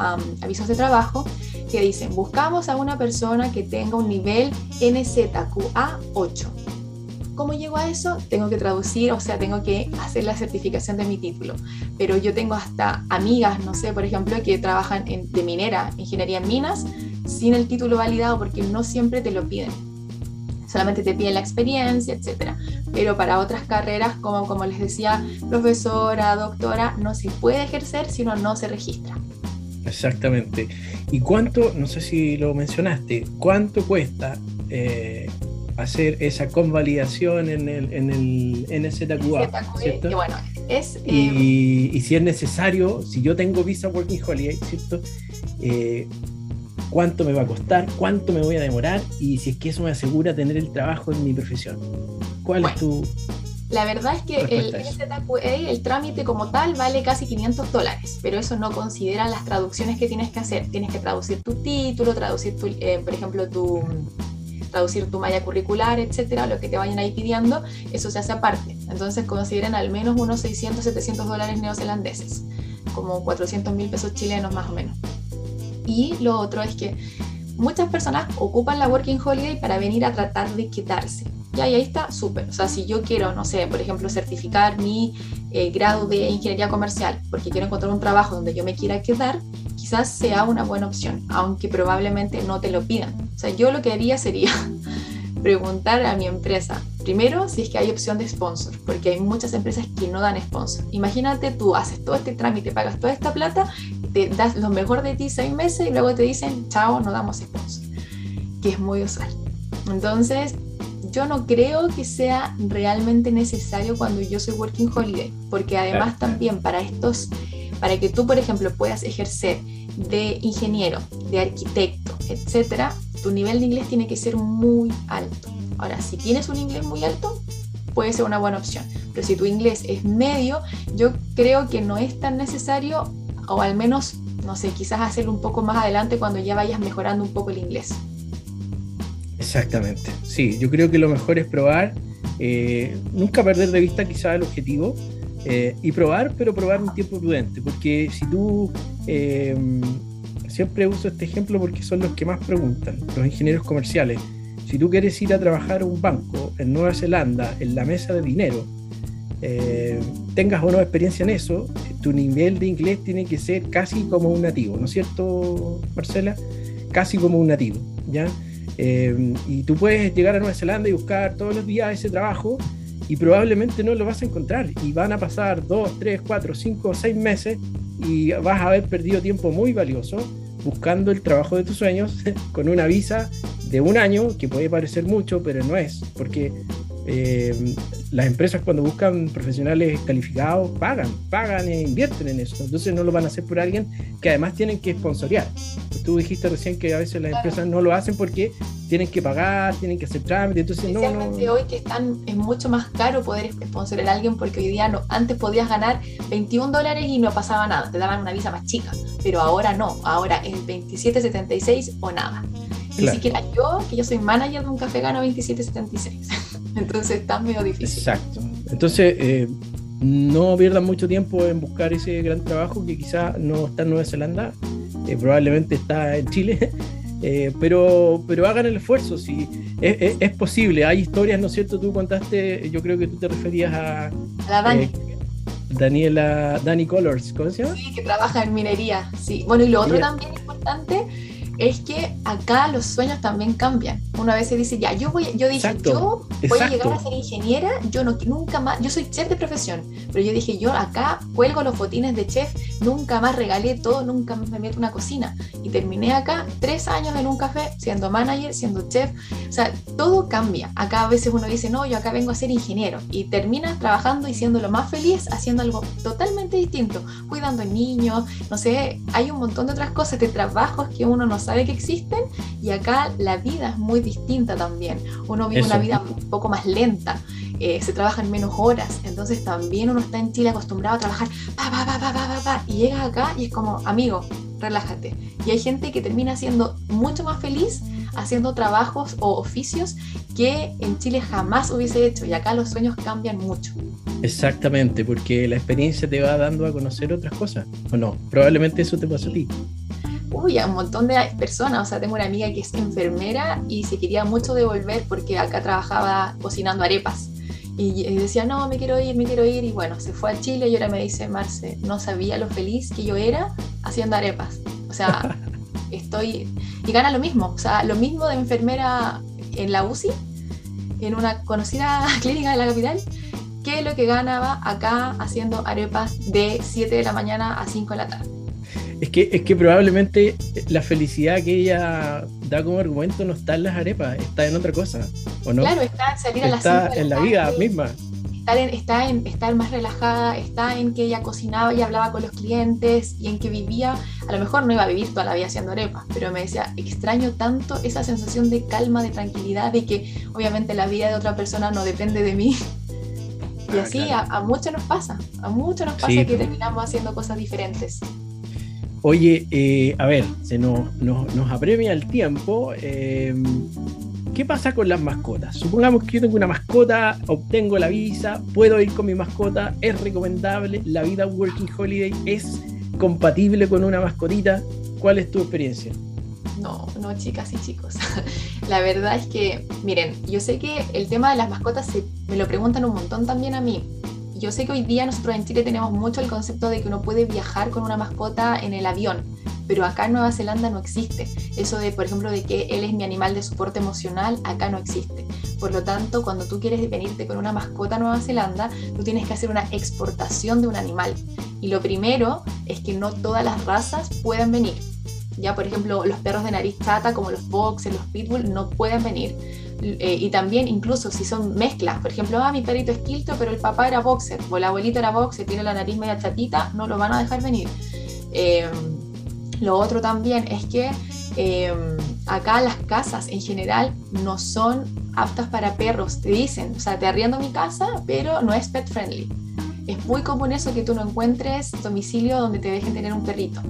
avisos de trabajo que dicen, buscamos a una persona que tenga un nivel NZQA 8. ¿Cómo llego a eso? Tengo que traducir, o sea, tengo que hacer la certificación de mi título. Pero yo tengo hasta amigas, no sé, por ejemplo, que trabajan en, de minera, ingeniería en minas, sin el título validado porque no siempre te lo piden. Solamente te piden la experiencia, etc. Pero para otras carreras, como, como les decía, profesora, doctora, no se puede ejercer si uno no se registra. Exactamente. ¿Y cuánto, no sé si lo mencionaste, cuánto cuesta eh, hacer esa convalidación en el, en el NZQA? ¿cierto? Y bueno, es, eh, y, si es necesario, si yo tengo visa Working Holiday, ¿cierto? Eh, ¿Cuánto me va a costar? ¿Cuánto me voy a demorar? Y si es que eso me asegura tener el trabajo en mi profesión. ¿Cuál es tu, la verdad es que el el trámite como tal, vale casi 500 dólares, pero eso no considera las traducciones que tienes que hacer. Tienes que traducir tu título, traducir, tu, eh, por ejemplo, tu traducir tu malla curricular, etcétera, lo que te vayan ahí pidiendo, eso se hace aparte. Entonces consideren al menos unos 600, 700 dólares neozelandeses, como 400 mil pesos chilenos más o menos. Y lo otro es que muchas personas ocupan la Working Holiday para venir a tratar de quitarse. Y ahí, está, súper. O sea, si yo quiero, no sé, por ejemplo, certificar mi eh, grado de ingeniería comercial porque quiero encontrar un trabajo donde yo me quiera quedar, quizás sea una buena opción, aunque probablemente no te lo pidan. O sea, yo lo que haría sería [LAUGHS] preguntar a mi empresa, primero, si es que hay opción de sponsor, porque hay muchas empresas que no dan sponsor. Imagínate, tú haces todo este trámite, pagas toda esta plata, te das lo mejor de ti seis meses y luego te dicen, chao, no damos sponsor, que es muy usual. Entonces, yo no creo que sea realmente necesario cuando yo soy working holiday, porque además también para estos, para que tú, por ejemplo, puedas ejercer de ingeniero, de arquitecto, etcétera, tu nivel de inglés tiene que ser muy alto. Ahora, si tienes un inglés muy alto, puede ser una buena opción. Pero si tu inglés es medio, yo creo que no es tan necesario, o al menos, no sé, quizás hacerlo un poco más adelante cuando ya vayas mejorando un poco el inglés. Exactamente, sí, yo creo que lo mejor es probar, eh, nunca perder de vista quizá el objetivo eh, y probar, pero probar un tiempo prudente, porque si tú, eh, siempre uso este ejemplo porque son los que más preguntan, los ingenieros comerciales, si tú quieres ir a trabajar a un banco en Nueva Zelanda, en la mesa de dinero, tengas o no experiencia en eso, tu nivel de inglés tiene que ser casi como un nativo, ¿no es cierto, Marcela? Casi como un nativo, ¿ya? Eh, y tú puedes llegar a Nueva Zelanda y buscar todos los días ese trabajo y probablemente no lo vas a encontrar y van a pasar dos, tres, cuatro, cinco, seis meses y vas a haber perdido tiempo muy valioso buscando el trabajo de tus sueños [LAUGHS] con una visa de un año que puede parecer mucho, pero no es, porque eh, las empresas cuando buscan profesionales calificados pagan, pagan e invierten en eso. Entonces no lo van a hacer por alguien que además tienen que sponsorear. Tú dijiste recién que a veces las empresas no lo hacen porque tienen que pagar, tienen que hacer trámites. Entonces no, no. hoy que están, es mucho más caro poder sponsorear a alguien porque hoy día no, antes podías ganar 21 dólares y no pasaba nada, te daban una visa más chica, pero ahora no, ahora es 27.76 o nada. Ni siquiera yo, que yo soy manager de un café, gano 27.76. [LAUGHS] Entonces está medio difícil. Exacto. Entonces, eh, no pierdan mucho tiempo en buscar ese gran trabajo que quizá no está en Nueva Zelanda, eh, probablemente está en Chile, [LAUGHS] eh, pero, pero hagan el esfuerzo, si es, posible. Hay historias, ¿no es cierto? Tú contaste, yo creo que tú te referías a... la Dani. Daniela, Dani Colors, ¿cómo se llama? Sí, que trabaja en minería, sí. Bueno, y lo otro también importante es que acá los sueños también cambian. Una vez se dice, ya, yo voy, yo dije, yo voy a llegar a ser ingeniera, yo no, nunca más, yo soy chef de profesión, pero yo dije, yo acá cuelgo los botines de chef, nunca más regalé todo, nunca más me meto una cocina. Y terminé acá tres años en un café, siendo manager, siendo chef, o sea, todo cambia. Acá a veces uno dice, no, yo acá vengo a ser ingeniero, y terminas trabajando y siendo lo más feliz, haciendo algo totalmente distinto, cuidando niños, no sé, hay un montón de otras cosas, de trabajos que uno no sabe que existen y acá la vida es muy distinta también. Uno vive una vida un poco más lenta, eh, se trabaja en menos horas, entonces también uno está en Chile acostumbrado a trabajar pa, pa, pa, pa, pa, pa, y llegas acá y es como, amigo, relájate. Y hay gente que termina siendo mucho más feliz haciendo trabajos o oficios que en Chile jamás hubiese hecho y acá los sueños cambian mucho. Exactamente, porque la experiencia te va dando a conocer otras cosas, ¿o no? Probablemente eso te pasó a ti. Uy, a un montón de personas, o sea, tengo una amiga que es enfermera y se quería mucho devolver porque acá trabajaba cocinando arepas. Y decía, no, me quiero ir, me quiero ir. Y bueno, se fue a Chile y ahora me dice, Marce, no sabía lo feliz que yo era haciendo arepas. O sea, [LAUGHS] estoy... Y gana lo mismo, o sea, lo mismo de enfermera en la UCI, en una conocida [LAUGHS] clínica de la capital, que lo que ganaba acá haciendo arepas de 7 de la mañana a 5 de la tarde. Es que, es que probablemente la felicidad que ella da como argumento no está en las arepas, está en otra cosa, ¿o no? Claro, está en salir a las Está en la vida misma. Está en, está en estar más relajada, está en que ella cocinaba y hablaba con los clientes y en que vivía, a lo mejor no iba a vivir toda la vida haciendo arepas, pero me decía, extraño tanto esa sensación de calma, de tranquilidad, de que obviamente la vida de otra persona no depende de mí. [LAUGHS] Y ah, así a, muchos nos pasa, a muchos nos pasa que terminamos haciendo cosas diferentes. Oye, eh, a ver, se nos, nos, apremia el tiempo. Em, ¿Qué pasa con las mascotas? Supongamos que yo tengo una mascota, obtengo la visa, puedo ir con mi mascota, es recomendable, la vida Working Holiday es compatible con una mascotita. ¿Cuál es tu experiencia? No, no, chicas y chicos. [LAUGHS] la verdad es que, miren, yo sé que el tema de las mascotas me lo preguntan un montón también a mí yo sé que hoy día nosotros en Chile tenemos mucho el concepto de que uno puede viajar con una mascota en el avión, pero acá en Nueva Zelanda no existe. Eso de, por ejemplo, de que él es mi animal de soporte emocional, acá no existe. Por lo tanto, cuando tú quieres venirte con una mascota a Nueva Zelanda, tú tienes que hacer una exportación de un animal. Y lo primero es que no todas las razas pueden venir. Ya, por ejemplo, los perros de nariz chata, como los boxers, los pitbull, no pueden venir eh, y también incluso si son mezclas, por ejemplo, ah, mi perrito es quilto, pero el papá era boxer, o el abuelito era boxer, tiene la nariz media chatita, no lo van a dejar venir. Em, lo otro también es que em, acá las casas en general no son aptas para perros, te dicen, o sea, te arriendo mi casa, pero no es pet friendly. Es muy común eso que tú no encuentres domicilio donde te dejen tener un perrito.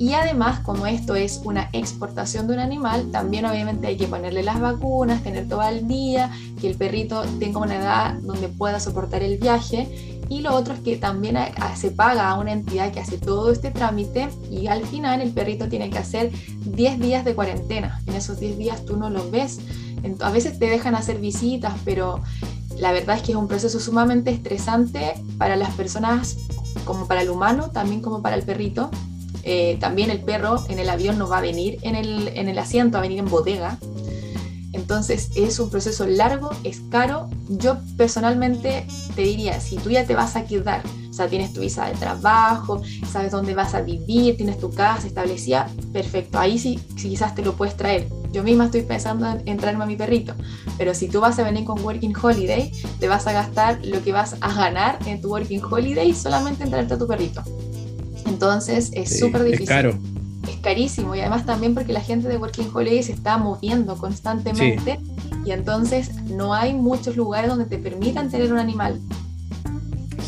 Y además, como esto es una exportación de un animal, también obviamente hay que ponerle las vacunas, tener todo al día, que el perrito tenga una edad donde pueda soportar el viaje. Y lo otro es que también se paga a una entidad que hace todo este trámite y al final el perrito tiene que hacer 10 días de cuarentena. En esos 10 días tú no los ves. A veces te dejan hacer visitas, pero la verdad es que es un proceso sumamente estresante para las personas como para el humano, también como para el perrito eh, también el perro en el avión no va a venir en el, en el asiento, va a venir en bodega. Entonces es un proceso largo, es caro. Yo personalmente te diría, si tú ya te vas a quedar, o sea, tienes tu visa de trabajo, sabes dónde vas a vivir, tienes tu casa establecida, perfecto. Ahí sí, quizás te lo puedes traer. Yo misma estoy pensando en, traerme a mi perrito, pero si tú vas a venir con Working Holiday, te vas a gastar lo que vas a ganar en tu Working Holiday solamente en traerte a tu perrito. Entonces es súper difícil. Es caro. Es carísimo y además también porque la gente de Working Holiday se está moviendo constantemente y entonces no hay muchos lugares donde te permitan tener un animal.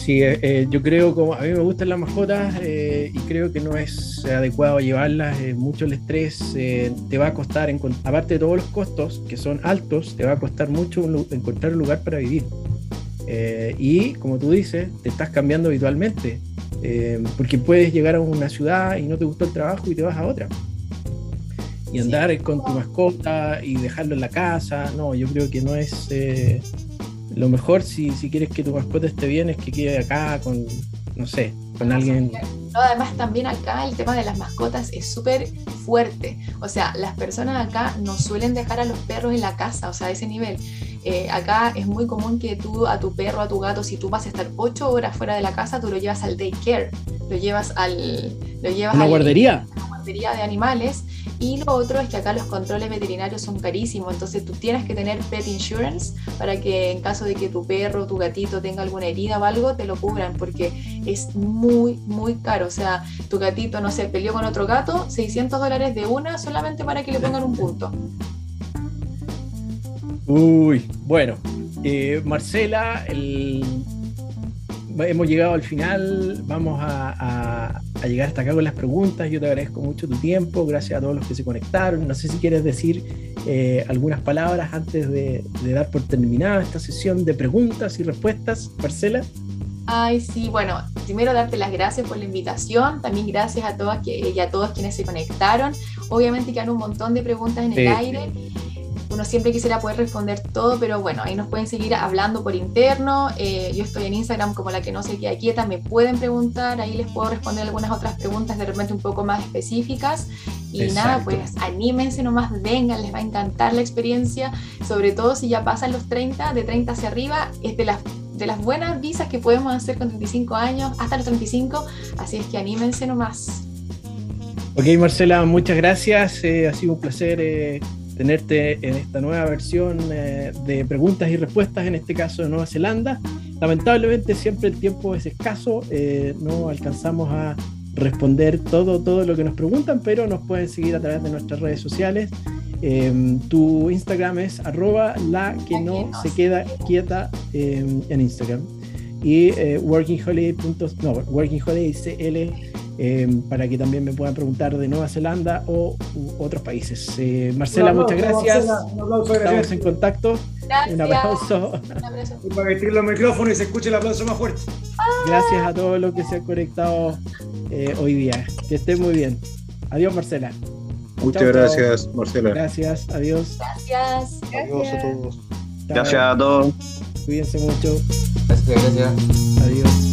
Sí, eh, eh, yo creo como a mí me gustan las mascotas eh, y creo que no es adecuado llevarlas, mucho el estrés te va a costar, aparte de todos los costos que son altos, te va a costar mucho encontrar un lugar para vivir. Y como tú dices, te estás cambiando habitualmente. Eh, porque puedes llegar a una ciudad y no te gustó el trabajo y te vas a otra. Y andar con tu mascota y dejarlo en la casa, no, yo creo que no es eh, lo mejor si, si quieres que tu mascota esté bien, es que quede acá con, no sé, con alguien. No, además también acá el tema de las mascotas es súper fuerte. O sea, las personas acá no suelen dejar a los perros en la casa, o sea, a ese nivel. Eh, acá es muy común que tú a tu perro, a tu gato, si tú vas a estar ocho horas fuera de la casa, tú lo llevas al daycare, lo llevas al... Lo llevas ¿Una guardería? A guardería de animales. Y lo otro es que acá los controles veterinarios son carísimos, entonces tú tienes que tener pet insurance para que en caso de que tu perro tu gatito tenga alguna herida o algo, te lo cubran, porque es muy, muy caro. O sea, tu gatito, no sé, peleó con otro gato, 600 dólares de una solamente para que le pongan un punto. Uy, bueno, eh, Marcela, hemos llegado al final, vamos a, llegar hasta acá con las preguntas. Yo te agradezco mucho tu tiempo, gracias a todos los que se conectaron. No sé si quieres decir eh, algunas palabras antes de, dar por terminada esta sesión de preguntas y respuestas, Marcela. Ay, sí, bueno, primero darte las gracias por la invitación, también gracias a todas y a todos quienes se conectaron. Obviamente quedan un montón de preguntas en el aire. Uno siempre quisiera poder responder todo, pero bueno, ahí nos pueden seguir hablando por interno. Eh, yo estoy en Instagram como la que no se queda quieta, me pueden preguntar, ahí les puedo responder algunas otras preguntas de repente un poco más específicas. Y nada, pues anímense nomás, vengan, les va a encantar la experiencia, sobre todo si ya pasan los 30, de 30 hacia arriba, es de las de las buenas visas que podemos hacer con 35 años hasta los 35, así es que anímense nomás. Ok, Marcela, muchas gracias. Eh, ha sido un placer eh, tenerte en esta nueva versión eh, de preguntas y respuestas, en este caso de Nueva Zelanda. Lamentablemente siempre el tiempo es escaso, no alcanzamos a responder todo, todo lo que nos preguntan, pero nos pueden seguir a través de nuestras redes sociales. Em, tu Instagram es arroba la que no se queda quieta em, en Instagram. Y eh, workingholiday. No, em, para que también me puedan preguntar de Nueva Zelanda o otros países. Eh, Marcela, muchas gracias. un aplauso, Estamos en contacto. Un aplauso. Un abrazo. Y para que los micrófonos y se escuche el aplauso más fuerte. Gracias a todos los que se han conectado eh, hoy día. Que estén muy bien. Adiós, Marcela. Muchas gracias, Marcela. Gracias, adiós. Gracias. Adiós a todos. Gracias a todos. Cuídense mucho. Gracias, gracias. Adiós.